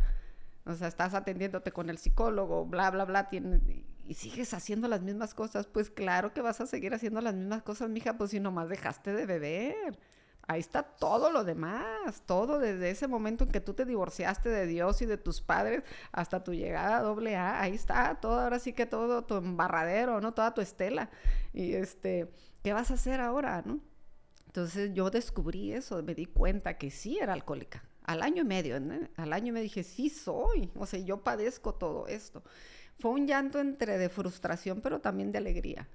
o sea, estás atendiéndote con el psicólogo, bla, bla, bla, tiene, y sigues haciendo las mismas cosas. Pues claro que vas a seguir haciendo las mismas cosas, mija, pues si nomás dejaste de beber ahí está todo lo demás, todo desde ese momento en que tú te divorciaste de Dios y de tus padres hasta tu llegada a doble A, ahí está todo, ahora sí que todo tu embarradero, ¿no? Toda tu estela. Y este, ¿qué vas a hacer ahora, no? Entonces yo descubrí eso, me di cuenta que sí era alcohólica. Al año y medio, al año me dije, sí soy, o sea, yo padezco todo esto. Fue un llanto entre de frustración, pero también de alegría,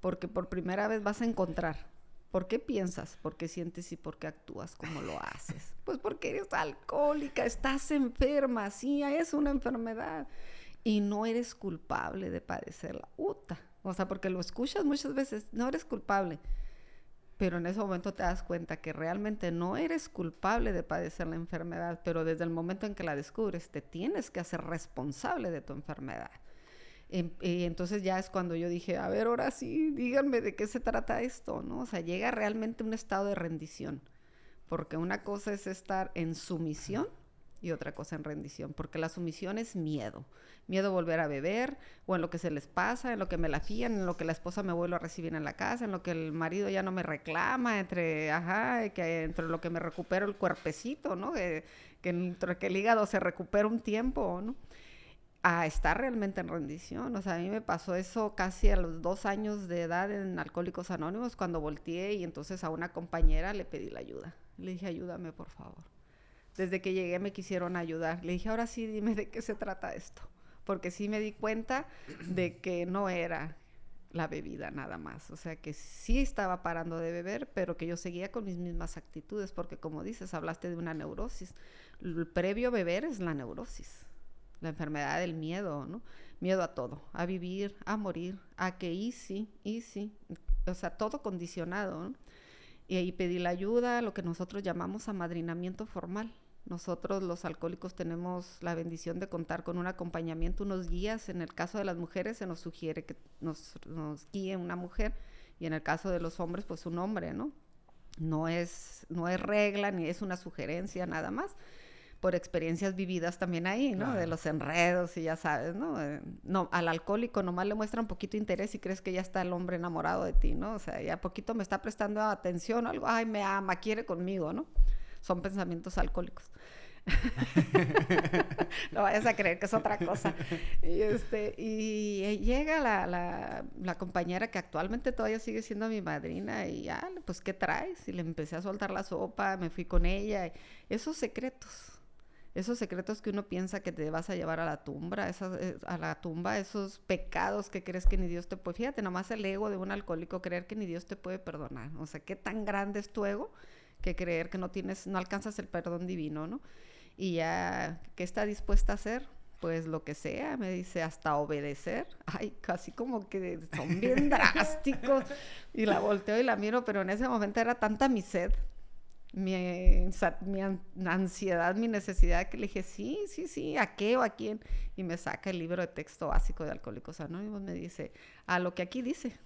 porque por primera vez vas a encontrar ¿Por qué piensas? ¿Por qué sientes y por qué actúas como lo haces? Pues porque eres alcohólica, estás enferma, sí, es una enfermedad. Y no eres culpable de padecerla. Uta. O sea, porque lo escuchas muchas veces, no eres culpable. Pero en ese momento te das cuenta que realmente no eres culpable de padecer la enfermedad, pero desde el momento en que la descubres, te tienes que hacer responsable de tu enfermedad. Em, y entonces ya es cuando yo dije, a ver, ahora sí, díganme de qué se trata esto, ¿no? O sea, llega realmente un estado de rendición, porque una cosa es estar en sumisión y otra cosa en rendición, porque la sumisión es miedo, miedo a volver a beber o en lo que se les pasa, en lo que me la fían, en lo que la esposa me vuelve a recibir en la casa, en lo que el marido ya no me reclama, entre, ajá, entre lo que me recupero el cuerpecito, ¿no? Que, que entre que el hígado se recupera un tiempo, ¿no? A estar realmente en rendición, o sea, a mí me pasó eso casi a los dos años de edad en Alcohólicos Anónimos, cuando volteé y entonces a una compañera le pedí la ayuda, le dije, ayúdame por favor desde que llegué me quisieron ayudar. Le dije, ahora sí, dime de qué se trata esto. Porque sí me di cuenta de que no era la bebida nada más. O sea, que sí estaba parando de beber, pero que yo seguía con mis mismas actitudes, porque como dices, hablaste de una neurosis. El previo beber es la neurosis, la enfermedad del miedo, ¿no? Miedo a todo, a vivir, a morir, a que easy, easy, o sea, todo condicionado, ¿no? Y ahí pedí la ayuda, lo que nosotros llamamos amadrinamiento formal. Nosotros los alcohólicos tenemos la bendición de contar con un acompañamiento, unos guías. En el caso de las mujeres se nos sugiere que nos, nos guíe una mujer y en el caso de los hombres pues un hombre, ¿no? No es, no es regla ni es una sugerencia nada más por experiencias vividas también ahí, ¿no? De los enredos y ya sabes, ¿no? Eh, no, al alcohólico nomás le muestra un poquito de interés y crees que ya está el hombre enamorado de ti, ¿no? O sea, ya poquito me está prestando atención o algo, ay, me ama, quiere conmigo, ¿no? Son pensamientos alcohólicos. no vayas a creer que es otra cosa. Y, este, y llega la, la, la, compañera que actualmente todavía sigue siendo mi madrina y ya, pues, ¿qué traes? Y le empecé a soltar la sopa, me fui con ella. Esos secretos, esos secretos que uno piensa que te vas a llevar a la tumba, esas, eh, a la tumba, esos pecados que crees que ni Dios te puede, fíjate, nomás el ego de un alcohólico creer que ni Dios te puede perdonar, o sea, qué tan grande es tu ego que creer que no tienes, no alcanzas el perdón divino, ¿no? Y ya, ¿qué está dispuesta a hacer? Pues lo que sea, me dice, hasta obedecer. Ay, casi como que son bien drásticos. Y la volteo y la miro, pero en ese momento era tanta mi sed mi, mi ansiedad, mi necesidad, que le dije, sí, sí, sí, ¿a qué o a quién? Y me saca el libro de texto básico de Alcohólicos Anónimos, me dice, a lo que aquí dice.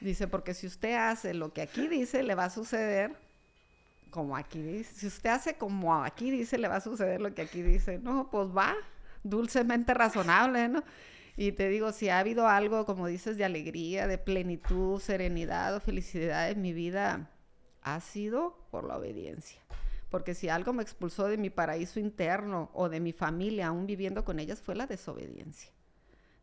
Dice, porque si usted hace lo que aquí dice, le va a suceder como aquí dice. Si usted hace como aquí dice, le va a suceder lo que aquí dice. No, pues va, dulcemente razonable, ¿no? Y te digo, si ha habido algo, como dices, de alegría, de plenitud, serenidad o felicidad en mi vida, ha sido por la obediencia. Porque si algo me expulsó de mi paraíso interno o de mi familia, aún viviendo con ellas, fue la desobediencia.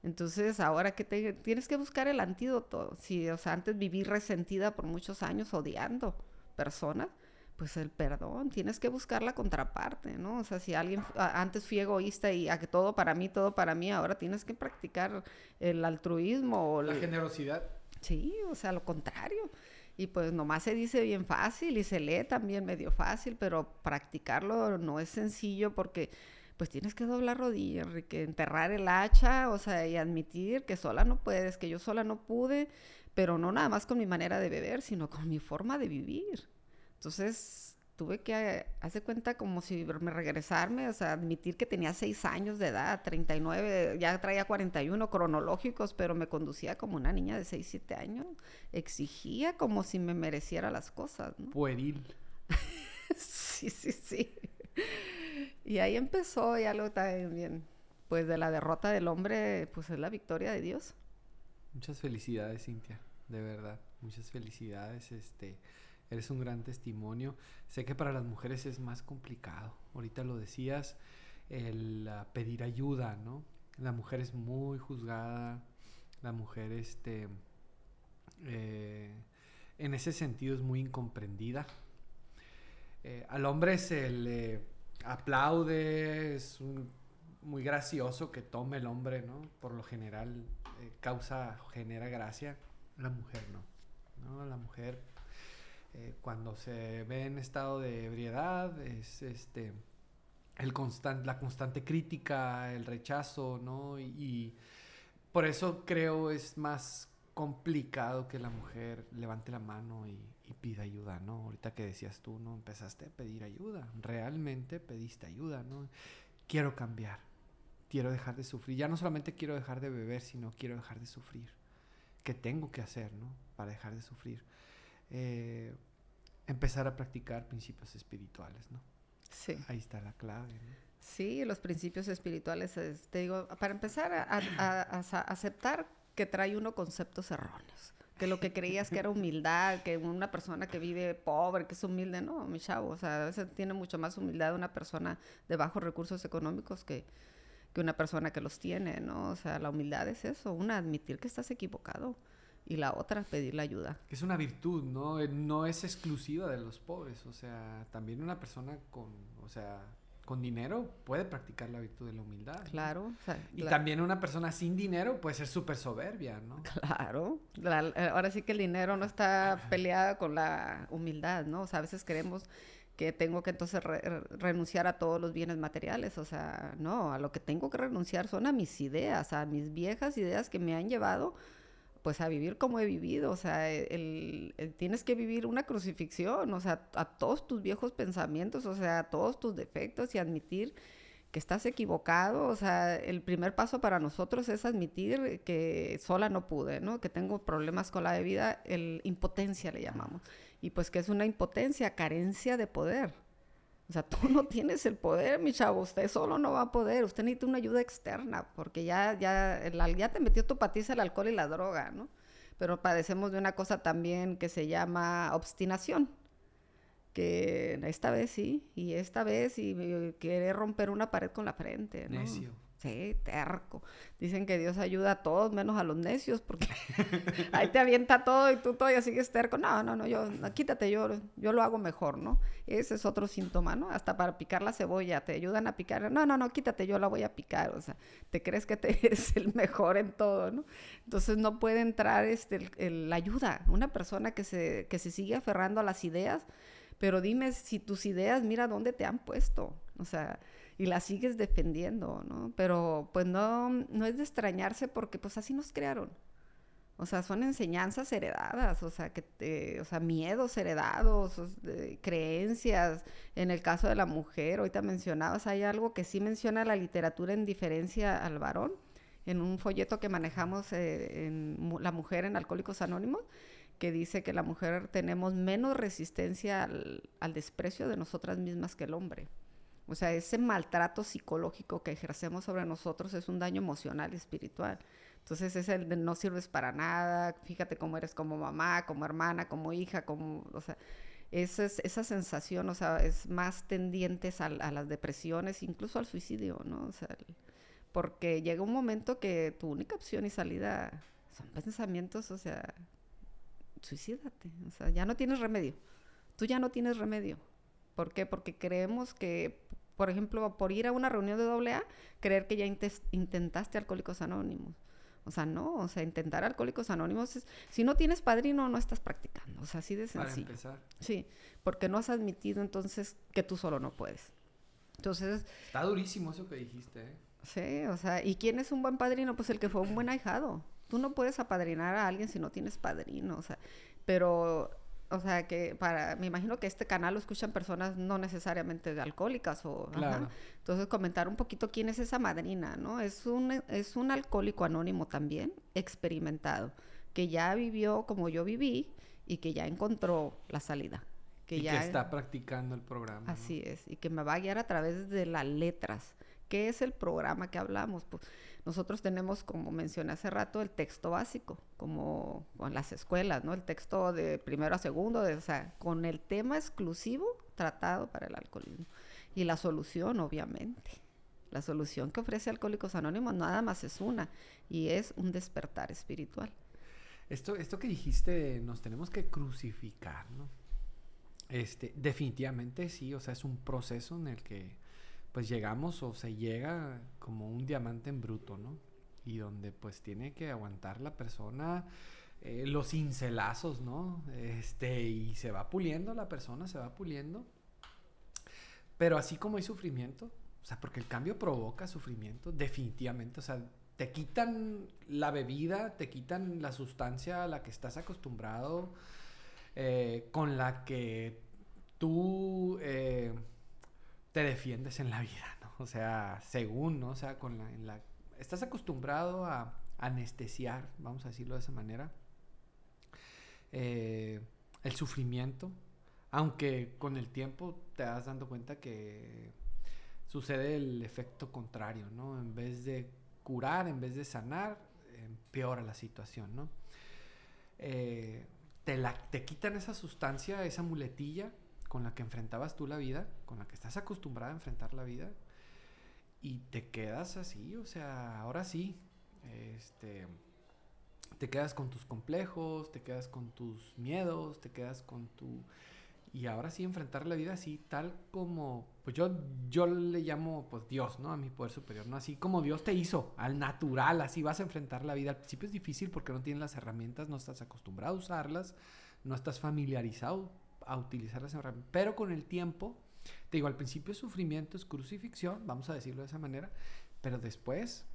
Entonces, ahora que te, tienes que buscar el antídoto. Si, o sea, antes viví resentida por muchos años, odiando personas, pues el perdón, tienes que buscar la contraparte, ¿no? O sea, si alguien antes fui egoísta y a que todo para mí, todo para mí, ahora tienes que practicar el altruismo o la generosidad. Sí, o sea, lo contrario. Y pues nomás se dice bien fácil y se lee también medio fácil, pero practicarlo no es sencillo porque pues tienes que doblar rodillas, Enrique, enterrar el hacha, o sea, y admitir que sola no puedes, que yo sola no pude, pero no nada más con mi manera de beber, sino con mi forma de vivir. Entonces, tuve que hacer cuenta como si me regresarme, o sea, admitir que tenía seis años de edad, 39, ya traía 41 cronológicos, pero me conducía como una niña de 6, 7 años. Exigía como si me mereciera las cosas, ¿no? Pueril. sí, sí, sí. Y ahí empezó y algo también, pues de la derrota del hombre, pues es la victoria de Dios. Muchas felicidades, Cintia, de verdad. Muchas felicidades, este eres un gran testimonio. Sé que para las mujeres es más complicado. Ahorita lo decías, el pedir ayuda, ¿no? La mujer es muy juzgada, la mujer, este, eh, en ese sentido es muy incomprendida. Eh, al hombre se le aplaude, es muy gracioso que tome el hombre, ¿no? Por lo general eh, causa, genera gracia. La mujer no, ¿no? La mujer eh, cuando se ve en estado de ebriedad, es este el la constante crítica, el rechazo, ¿no? Y, por eso creo es más complicado que la mujer levante la mano y, y, pida ayuda, ¿no? Ahorita que decías tú, ¿no? Empezaste a pedir ayuda, realmente pediste ayuda, ¿no? Quiero cambiar, quiero dejar de sufrir. Ya no solamente quiero dejar de beber, sino quiero dejar de sufrir. ¿Qué tengo que hacer, ¿no? Para dejar de sufrir. Eh, empezar a practicar principios espirituales, ¿no? Sí. Ahí está la clave. ¿no? Sí, los principios espirituales, es- te digo, para empezar a, a- a- aceptar que trae uno conceptos erróneos, que lo que creías que era humildad, que una persona que vive pobre, que es humilde, no, mi chavo, o sea, a veces tiene mucho más humildad una persona de bajos recursos económicos que, que una persona que los tiene, ¿no? O sea, la humildad es eso, una, admitir que estás equivocado y la otra, pedir la ayuda. Es una virtud, ¿no? Eh, No es exclusiva de los pobres. O sea, también una persona con, o sea, con dinero puede practicar la virtud de la humildad. ¿no? Claro, o sea, Y la- también una persona sin dinero puede ser súper soberbia, ¿no? Claro, la- eh, ahora sí que el dinero no está peleado con la humildad, ¿no? O sea, a veces creemos que tengo que entonces re- renunciar a todos los bienes materiales, o sea, no, a lo que tengo que renunciar son a mis ideas, a mis viejas ideas que me han llevado pues a vivir como he vivido, o sea, el, el- tienes que vivir una crucifixión, o sea, a todos tus viejos pensamientos, o sea, a todos tus defectos y admitir que estás equivocado, o sea, el primer paso para nosotros es admitir que sola no pude, ¿no? Que tengo problemas con la bebida, el impotencia le llamamos. Y pues que es una impotencia, carencia de poder. O sea, tú no tienes el poder, mi chavo, usted solo no va a poder, usted necesita una ayuda externa, porque ya, ya, el ya te metió tu patiza el alcohol y la droga, ¿no? Pero padecemos de una cosa también que se llama obstinación, que esta vez sí, y esta vez y eh, quiere romper una pared con la frente, ¿no? Necio. Sí, terco. Dicen que Dios ayuda a todos menos a los necios porque ahí te avienta todo y tú todavía sigues terco. No, no, no, yo, quítate, yo, yo lo hago mejor, ¿no? Ese es otro síntoma, ¿no? Hasta para picar la cebolla, te ayudan a picar. No, no, no, quítate, yo la voy a picar. O sea, te crees que te eres el mejor en todo, ¿no? Entonces no puede entrar este, la ayuda. Una persona que se, que se sigue aferrando a las ideas, pero dime si tus ideas, mira dónde te han puesto. O sea, y las sigues defendiendo, ¿no? Pero pues no, no es de extrañarse porque pues así nos crearon. O sea, son enseñanzas heredadas, o sea, que te- o sea, miedos heredados, creencias. En el caso de la mujer, ahorita mencionabas, hay algo que sí menciona la literatura en diferencia al varón, en un folleto que manejamos eh, en La Mujer en Alcohólicos Anónimos, que dice que la mujer tenemos menos resistencia al, al desprecio de nosotras mismas que el hombre. O sea, ese maltrato psicológico que ejercemos sobre nosotros es un daño emocional y espiritual. Entonces es el de no sirves para nada, fíjate cómo eres como mamá, como hermana, como hija, como, o sea, esa, es- esa sensación, o sea, es más tendientes al- a, las depresiones, incluso al suicidio, ¿no? O sea, el- porque llega un momento que tu única opción y salida son pensamientos, o sea, suicídate, o sea, ya no tienes remedio, tú ya no tienes remedio. ¿Por qué? Porque creemos que, por ejemplo, por ir a una reunión de doble A, creer que ya intentaste Alcohólicos Anónimos. O sea, no, o sea, intentar Alcohólicos Anónimos es, si no tienes padrino, no estás practicando, o sea, así de Para sencillo. empezar. Sí, porque no has admitido entonces que tú solo no puedes. Entonces, Está durísimo eso que dijiste, ¿eh? sí, o sea, ¿y quién es un buen padrino? Pues el que fue un buen ahijado. Tú no puedes apadrinar a alguien si no tienes padrino, o sea, pero, o sea, que para, me imagino que este canal lo escuchan personas no necesariamente de alcohólicas o, ajá. Claro. entonces comentar un poquito quién es esa madrina, ¿no? Es un, es un alcohólico anónimo también, experimentado, que ya vivió como yo viví y que ya encontró la salida. Que y ya que está practicando el programa. ¿no? Así es, y que me va a guiar a través de las letras. ¿Qué es el programa que hablamos? Pues nosotros tenemos, como mencioné hace rato, el texto básico, como en las escuelas, ¿no? El texto de primero a segundo, o sea, con el tema exclusivo tratado para el alcoholismo. Y la solución, obviamente. La solución que ofrece Alcohólicos Anónimos nada más es una, y es un despertar espiritual. Esto, esto que dijiste, nos tenemos que crucificar, ¿no? Este, definitivamente sí, o sea, es un proceso en el que pues llegamos o se llega como un diamante en bruto, ¿no? Y donde pues tiene que aguantar la persona eh, los cincelazos, ¿no? Este, y se va puliendo la persona, se va puliendo. Pero así como hay sufrimiento, o sea, porque el cambio provoca sufrimiento, definitivamente, o sea, te quitan la bebida, te quitan la sustancia a la que estás acostumbrado, eh, con la que tú eh, te defiendes en la vida, ¿no? O sea, según, ¿no? O sea, con la, en la, estás acostumbrado a anestesiar, vamos a decirlo de esa manera, eh, el sufrimiento Aunque con el tiempo te vas dando cuenta que sucede el efecto contrario, ¿no? En vez de curar, en vez de sanar, empeora la situación, ¿no? Eh, te, la, te quitan esa sustancia, esa muletilla con la que enfrentabas tú la vida, con la que estás acostumbrada a enfrentar la vida, y te quedas así, o sea, ahora sí, este, te quedas con tus complejos, te quedas con tus miedos, te quedas con tu y ahora sí enfrentar la vida así tal como pues yo yo le llamo pues Dios no a mi poder superior no así como Dios te hizo al natural así vas a enfrentar la vida. Al principio es difícil porque no tienes las herramientas no estás acostumbrado a usarlas no estás familiarizado a utilizar las herramientas pero con el tiempo te digo al principio sufrimiento es crucifixión vamos a decirlo de esa manera pero después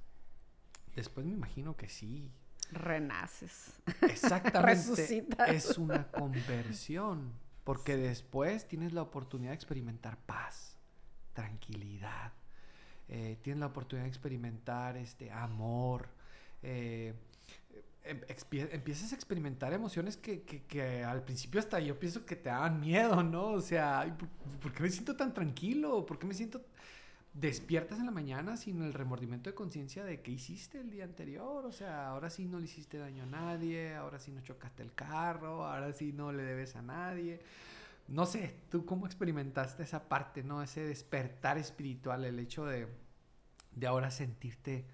después me imagino que sí renaces exactamente es una conversión porque después tienes la oportunidad de experimentar paz, tranquilidad. Eh, tienes la oportunidad de experimentar este amor. Eh, empiezas a experimentar emociones que, que, al principio hasta yo pienso que te daban miedo, ¿no? O sea, ¿por, qué me siento tan tranquilo? ¿Por qué me siento despiertas en la mañana sin el remordimiento de conciencia de qué hiciste el día anterior. O sea, ahora sí no le hiciste daño a nadie, ahora sí no chocaste el carro, ahora sí no le debes a nadie. No sé, ¿tú cómo experimentaste esa parte, no? Ese despertar espiritual, el hecho de, de ahora sentirte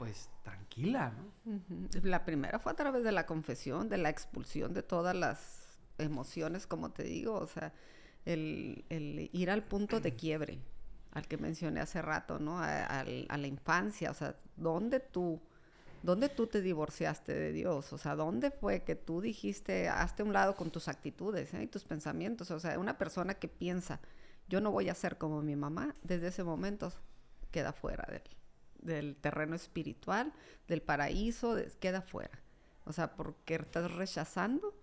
pues tranquila, ¿no? La primera fue a través de la confesión, de la expulsión de todas las emociones, como te digo, o sea, el, el ir al punto de quiebre al que mencioné hace rato, ¿no? A, la infancia, o sea, ¿dónde tú, dónde tú te divorciaste de Dios? O sea, ¿dónde fue que tú dijiste, hazte un lado con tus actitudes ¿eh? y tus pensamientos? O sea, una persona que piensa, yo no voy a ser como mi mamá, desde ese momento queda fuera del, del terreno espiritual, del paraíso, queda fuera. O sea, porque estás rechazando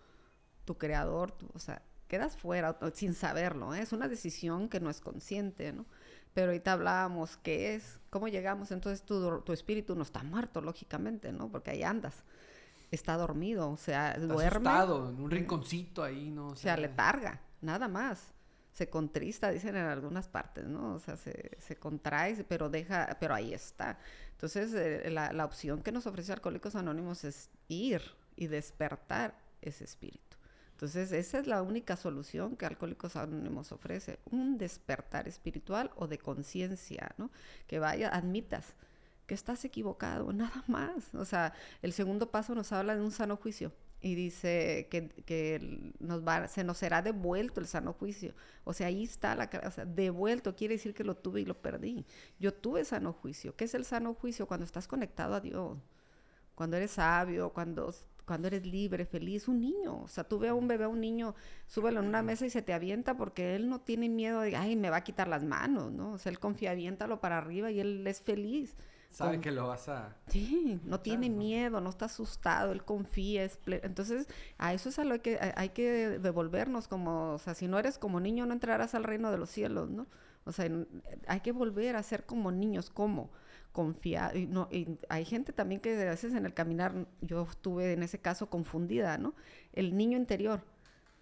tu creador, o sea, quedas fuera sin saberlo, ¿eh? es una decisión que no es consciente, ¿no? Pero ahorita hablábamos qué es, cómo llegamos, entonces tu, tu espíritu no está muerto, lógicamente, ¿no? Porque ahí andas. Está dormido, o sea, está duerme. Asustado, en un rinconcito ahí, ¿no? O sea, letarga, nada más. Se contrista, dicen en algunas partes, ¿no? O sea, se, se contrae, pero deja, pero ahí está. Entonces, eh, la, la opción que nos ofrece Alcohólicos Anónimos es ir y despertar ese espíritu. Entonces, esa es la única solución que Alcohólicos Anónimos ofrece, un despertar espiritual o de conciencia, ¿no? Que vaya, admitas que estás equivocado, nada más. O sea, el segundo paso nos habla de un sano juicio y dice que, nos va, se nos será devuelto el sano juicio. O sea, ahí está la o devuelto quiere decir que lo tuve y lo perdí. Yo tuve sano juicio. ¿Qué es el sano juicio? Cuando estás conectado a Dios, cuando eres sabio, cuando cuando eres libre, feliz, un niño. O sea, tú ves a un bebé, a un niño, súbelo en una mesa y se te avienta porque él no tiene miedo de, ay, me va a quitar las manos, ¿no? O sea, él confía, aviéntalo para arriba y él es feliz. Sabe que lo vas a... Sí, no tiene miedo, no está asustado, él confía. Es Entonces, a eso es a lo que hay que devolvernos como, o sea, si no eres como niño, no entrarás al reino de los cielos, ¿no? O sea, hay que volver a ser como niños, ¿cómo? confiar. Y, no, y hay gente también que a veces en el caminar, yo estuve en ese caso confundida, ¿no? El niño interior,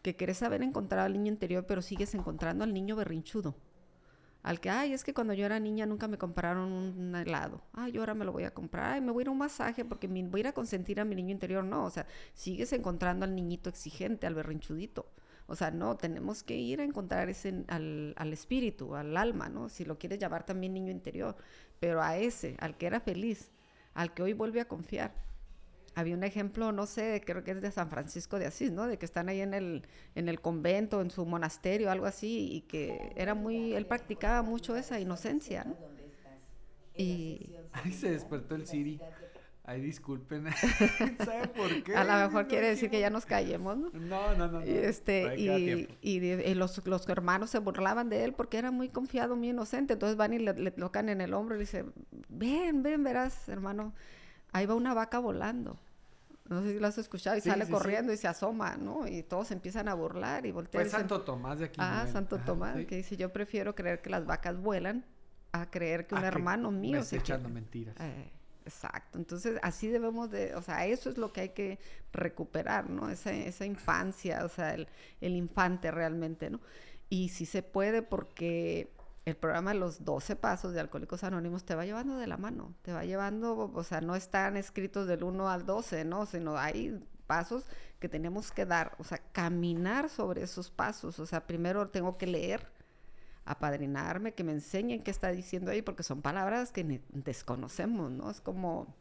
que querés haber encontrado al niño interior, pero sigues encontrando al niño berrinchudo. Al que, ay, es que cuando yo era niña nunca me compraron un helado. Ay, yo ahora me lo voy a comprar. Ay, me voy a ir a un masaje porque me voy a ir a consentir a mi niño interior. No, o sea, sigues encontrando al niñito exigente, al berrinchudito. O sea, no, tenemos que ir a encontrar ese, al, al, espíritu, al alma, ¿no? Si lo quieres llamar también niño interior, pero a ese, al que era feliz, al que hoy vuelve a confiar. Había un ejemplo, no sé, creo que es de San Francisco de Asís, ¿no? De que están ahí en el, en el convento, en su monasterio, algo así, y que era muy, él practicaba mucho esa inocencia, ¿no? Y... Ahí se despertó el Siri. Ay, disculpen. ¿Sabe por qué? A lo mejor quiere decir que ya nos callemos, ¿no? No, no, no. Y, este, y, y, los, los, hermanos se burlaban de él porque era muy confiado, muy inocente. Entonces van y le, tocan en el hombro y le dicen, ven, ven, verás, hermano, ahí va una vaca volando. No sé si lo has escuchado y sale corriendo y se asoma, ¿no? Y todos empiezan a burlar y voltean. Pues Santo Tomás de aquí. Ah, Santo Tomás, que dice, yo prefiero creer que las vacas vuelan a creer que un hermano mío se... echando mentiras. Eh, Exacto. Entonces, así debemos de, o sea, eso es lo que hay que recuperar, ¿no? Esa, esa infancia, o sea, el, el infante realmente, ¿no? Y sí se puede porque el programa los 12 pasos de Alcohólicos Anónimos te va llevando de la mano, te va llevando, o sea, no están escritos del 1 al 12, ¿no? Sino hay pasos que tenemos que dar, o sea, caminar sobre esos pasos, o sea, primero tengo que leer, apadrinarme, que me enseñen qué está diciendo ahí, porque son palabras que desconocemos, ¿no? Es como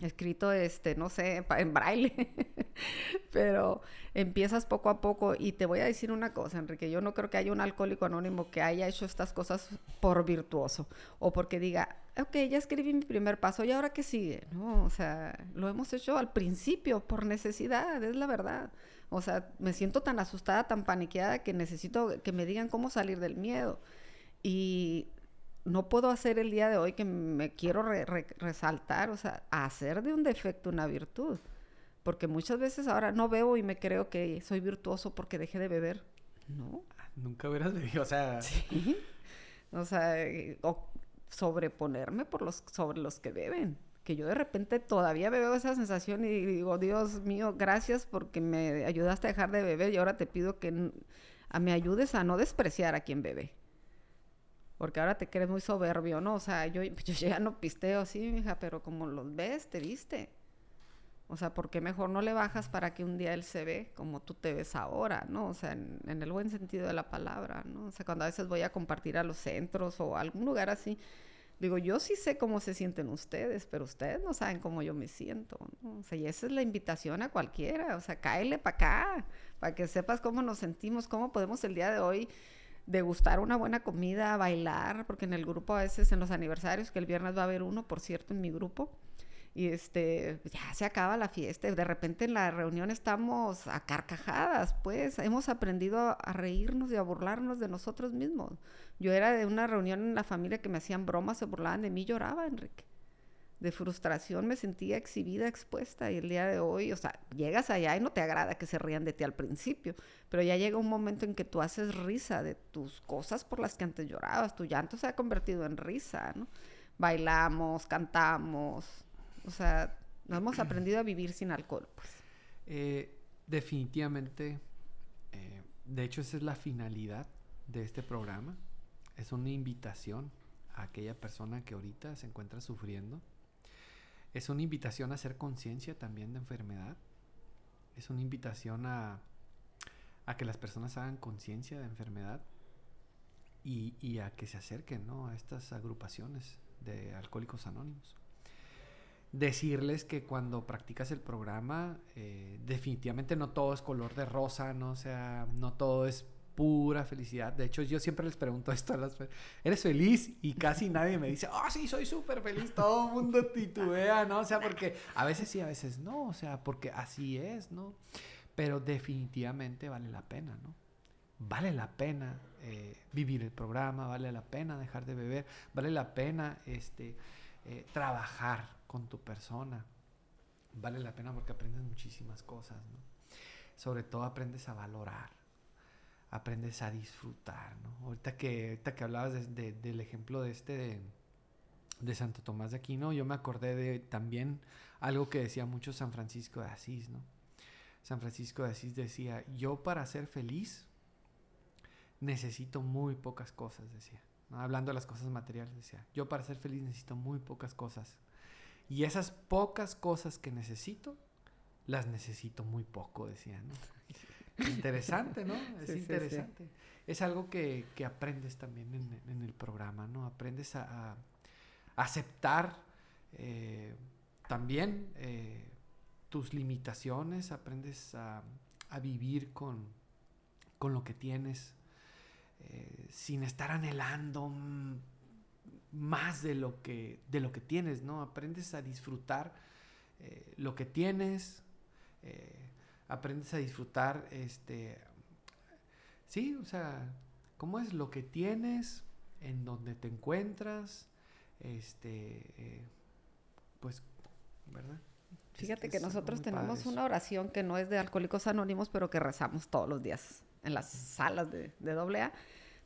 escrito, este, no sé, en braille, pero empiezas poco a poco y te voy a decir una cosa, Enrique, yo no creo que haya un alcohólico anónimo que haya hecho estas cosas por virtuoso o porque diga, ok, ya escribí mi primer paso y ahora qué sigue, no, o sea, lo hemos hecho al principio por necesidad, es la verdad. O sea, me siento tan asustada, tan paniqueada que necesito que me digan cómo salir del miedo. Y no puedo hacer el día de hoy que me quiero resaltar, o sea, hacer de un defecto una virtud. Porque muchas veces ahora no bebo y me creo que soy virtuoso porque dejé de beber. No. Nunca hubieras bebido, o sea. Sí. O sea, o sobreponerme por los, sobre los que beben. Que yo de repente todavía veo esa sensación y digo, Dios mío, gracias porque me ayudaste a dejar de beber y ahora te pido que me ayudes a no despreciar a quien bebe. Porque ahora te crees muy soberbio, ¿no? O sea, yo, yo ya no pisteo así, hija, pero como los ves, te viste. O sea, ¿por qué mejor no le bajas para que un día él se ve como tú te ves ahora, ¿no? O sea, en, el buen sentido de la palabra, ¿no? O sea, cuando a veces voy a compartir a los centros o algún lugar así, digo, yo sí sé cómo se sienten ustedes, pero ustedes no saben cómo yo me siento, ¿no? O sea, y esa es la invitación a cualquiera, o sea, cáele para acá, para que sepas cómo nos sentimos, cómo podemos el día de hoy degustar una buena comida, bailar, porque en el grupo a veces en los aniversarios, que el viernes va a haber uno, por cierto, en mi grupo, y este, ya se acaba la fiesta, de repente en la reunión estamos a carcajadas, pues hemos aprendido a reírnos y a burlarnos de nosotros mismos. Yo era de una reunión en la familia que me hacían bromas, se burlaban de mí, lloraba, Enrique de frustración me sentía exhibida, expuesta y el día de hoy, o sea, llegas allá y no te agrada que se rían de ti al principio, pero ya llega un momento en que tú haces risa de tus cosas por las que antes llorabas, tu llanto se ha convertido en risa, ¿no? Bailamos, cantamos, o sea, no hemos aprendido a vivir sin alcohol, pues. Eh, definitivamente, eh, de hecho esa es la finalidad de este programa, es una invitación a aquella persona que ahorita se encuentra sufriendo es una invitación a hacer conciencia también de enfermedad. Es una invitación a, a que las personas hagan conciencia de enfermedad y, y, a que se acerquen ¿no? a estas agrupaciones de alcohólicos anónimos. Decirles que cuando practicas el programa, eh, definitivamente no todo es color de rosa, ¿no? Sea, no todo es pura felicidad. De hecho, yo siempre les pregunto esto a las ¿eres feliz? Y casi nadie me dice, oh, sí, soy súper feliz. Todo el mundo titubea, ¿no? O sea, porque a veces sí, a veces no. O sea, porque así es, ¿no? Pero definitivamente vale la pena, ¿no? Vale la pena eh, vivir el programa, vale la pena dejar de beber, vale la pena este, eh, trabajar con tu persona. Vale la pena porque aprendes muchísimas cosas, ¿no? Sobre todo aprendes a valorar aprendes a disfrutar, ¿no? Ahorita que, ahorita que hablabas del ejemplo de este de, Santo Tomás de Aquino, yo me acordé de también algo que decía mucho San Francisco de Asís, ¿no? San Francisco de Asís decía, yo para ser feliz necesito muy pocas cosas, decía. Hablando de las cosas materiales, decía, yo para ser feliz necesito muy pocas cosas. Y esas pocas cosas que necesito, las necesito muy poco, decía, ¿no? Interesante, ¿no? Es interesante. Es algo que, aprendes también en, el programa, ¿no? Aprendes a, aceptar eh, también eh, tus limitaciones, aprendes a, vivir con, lo que tienes, eh, sin estar anhelando más de lo que, de lo que tienes, ¿no? Aprendes a disfrutar lo que tienes aprendes a disfrutar, este, sí, o sea, cómo es lo que tienes, en donde te encuentras, este, eh, pues, ¿verdad? Fíjate que nosotros tenemos una oración que no es de Alcohólicos Anónimos, pero que rezamos todos los días en las salas de, de AA,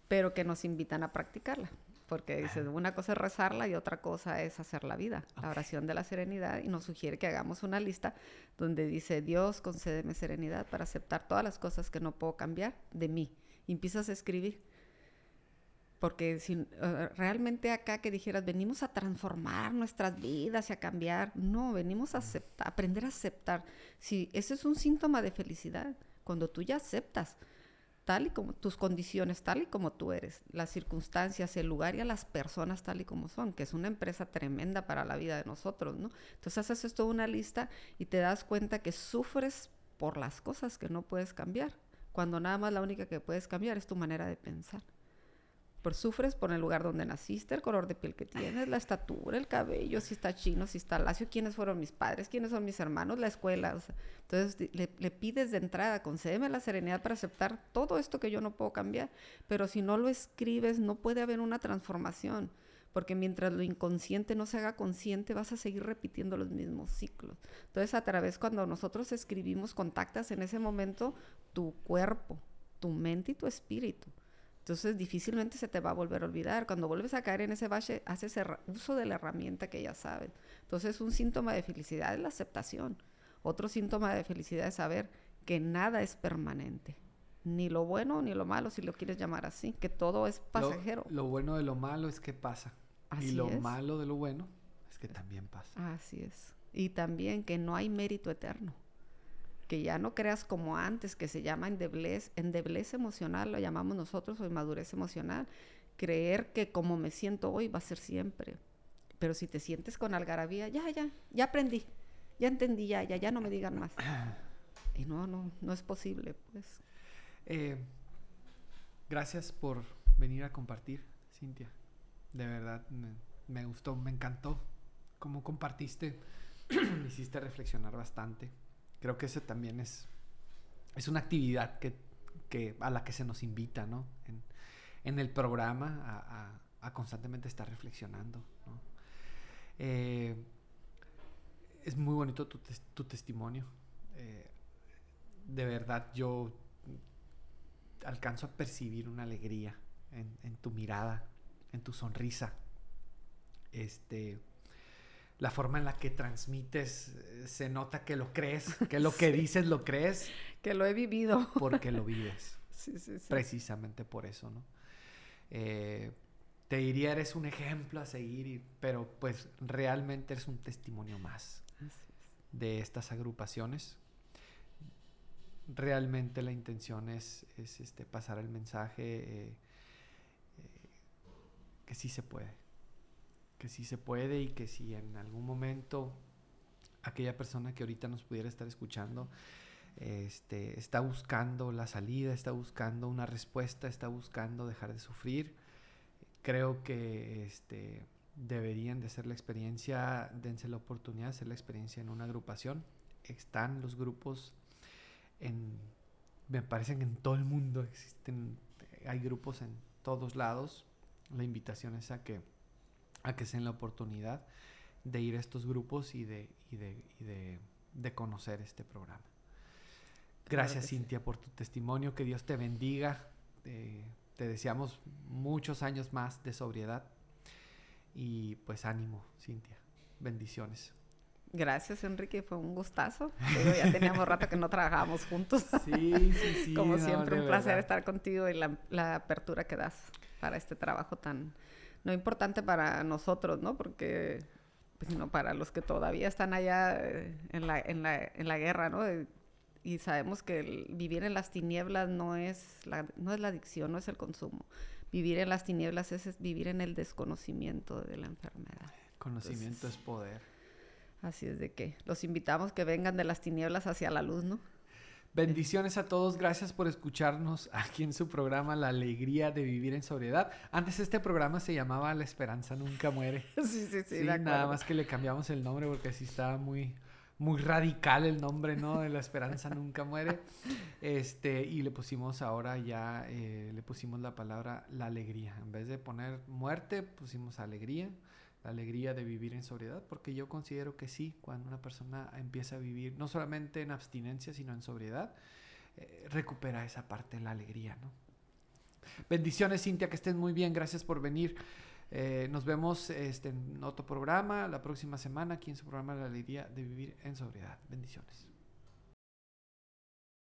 pero que nos invitan a practicarla. Porque dice, una cosa es rezarla y otra cosa es hacer la vida, la oración de la serenidad, y nos sugiere que hagamos una lista donde dice, Dios, concédeme serenidad para aceptar todas las cosas que no puedo cambiar de mí. Y empiezas a escribir. Porque si uh, realmente acá que dijeras, venimos a transformar nuestras vidas y a cambiar, no, venimos a aceptar, aprender a aceptar. Si ese es un síntoma de felicidad, cuando tú ya aceptas tal y como tus condiciones, tal y como tú eres, las circunstancias, el lugar y a las personas tal y como son, que es una empresa tremenda para la vida de nosotros, ¿no? Entonces haces toda una lista y te das cuenta que sufres por las cosas que no puedes cambiar, cuando nada más la única que puedes cambiar es tu manera de pensar. Por sufres por el lugar donde naciste, el color de piel que tienes, la estatura, el cabello, si está chino, si está lacio, quiénes fueron mis padres, quiénes son mis hermanos, la escuela. entonces le, le, pides de entrada, concédeme la serenidad para aceptar todo esto que yo no puedo cambiar. Pero si no lo escribes, no puede haber una transformación. Porque mientras lo inconsciente no se haga consciente, vas a seguir repitiendo los mismos ciclos. Entonces, a través cuando nosotros escribimos, contactas en ese momento tu cuerpo, tu mente y tu espíritu. Entonces difícilmente se te va a volver a olvidar. Cuando vuelves a caer en ese valle, haces uso de la herramienta que ya sabes. Entonces un síntoma de felicidad es la aceptación. Otro síntoma de felicidad es saber que nada es permanente. Ni lo bueno ni lo malo, si lo quieres llamar así, que todo es pasajero. Lo, bueno de lo malo es que pasa. y lo malo de lo bueno es que también pasa. Así es. Y también que no hay mérito eterno que ya no creas como antes, que se llama endeblez, endeblez emocional, lo llamamos nosotros, o inmadurez emocional, creer que como me siento hoy va a ser siempre. Pero si te sientes con algarabía, ya, ya, ya aprendí, ya entendí, ya, ya, ya no me digan más. Y no, no, no es posible, pues. Eh, gracias por venir a compartir, Cintia. De verdad, me, me gustó, me encantó cómo compartiste, me hiciste reflexionar bastante creo que eso también es, es una actividad que, que, a la que se nos invita, ¿no? En, en el programa a, constantemente estar reflexionando. Eh, es muy bonito tu, tu testimonio. Eh, de verdad, yo alcanzo a percibir una alegría en, en tu mirada, en tu sonrisa. Este, la forma en la que transmites, eh, se nota que lo crees, que lo que dices lo crees. Que lo he vivido. Porque lo vives. Sí, sí, sí. Precisamente por eso, ¿no? Eh, te diría, eres un ejemplo a seguir, pero pues realmente eres un testimonio más de estas agrupaciones. Realmente la intención es, es este, pasar el mensaje eh, que sí se puede que sí se puede y que si en algún momento aquella persona que ahorita nos pudiera estar escuchando este, está buscando la salida, está buscando una respuesta, está buscando dejar de sufrir, creo que este, deberían de hacer la experiencia, dense la oportunidad de hacer la experiencia en una agrupación. Están los grupos en, me parece que en todo el mundo existen, hay grupos en todos lados. La invitación es a que a que sean la oportunidad de ir a estos grupos y de, y de, y de, de conocer este programa. Gracias Cintia por tu testimonio, que Dios te bendiga, te deseamos muchos años más de sobriedad y pues ánimo Cintia, bendiciones. Gracias Enrique, fue un gustazo. ya teníamos rato que no trabajábamos juntos. Sí, sí, sí. Como siempre, un placer estar contigo y la, la apertura que das para este trabajo tan, no importante para nosotros, ¿no? Porque, pues, sino para los que todavía están allá eh, en, la, en, la, en la guerra, ¿no? y sabemos que vivir en las tinieblas no es, la, no es la adicción, no es el consumo. Vivir en las tinieblas es, vivir en el desconocimiento de la enfermedad. Conocimiento es poder. Así es de que los invitamos que vengan de las tinieblas hacia la luz, ¿no? Bendiciones a todos, gracias por escucharnos aquí en su programa La Alegría de Vivir en Sobriedad. Antes este programa se llamaba La Esperanza Nunca Muere. Sí, sí, sí. nada más que le cambiamos el nombre porque así estaba muy, muy radical el nombre, ¿no? De La Esperanza Nunca Muere. Este, y le pusimos ahora ya, eh, le pusimos la palabra La Alegría. En vez de poner muerte, pusimos alegría la alegría de vivir en sobriedad, porque yo considero que sí, cuando una persona empieza a vivir no solamente en abstinencia, sino en sobriedad, eh, recupera esa parte de la alegría, ¿no? Bendiciones, Cintia, que estén muy bien, gracias por venir. Eh, nos vemos este, en otro programa la próxima semana aquí en su programa La Alegría de Vivir en Sobriedad. Bendiciones.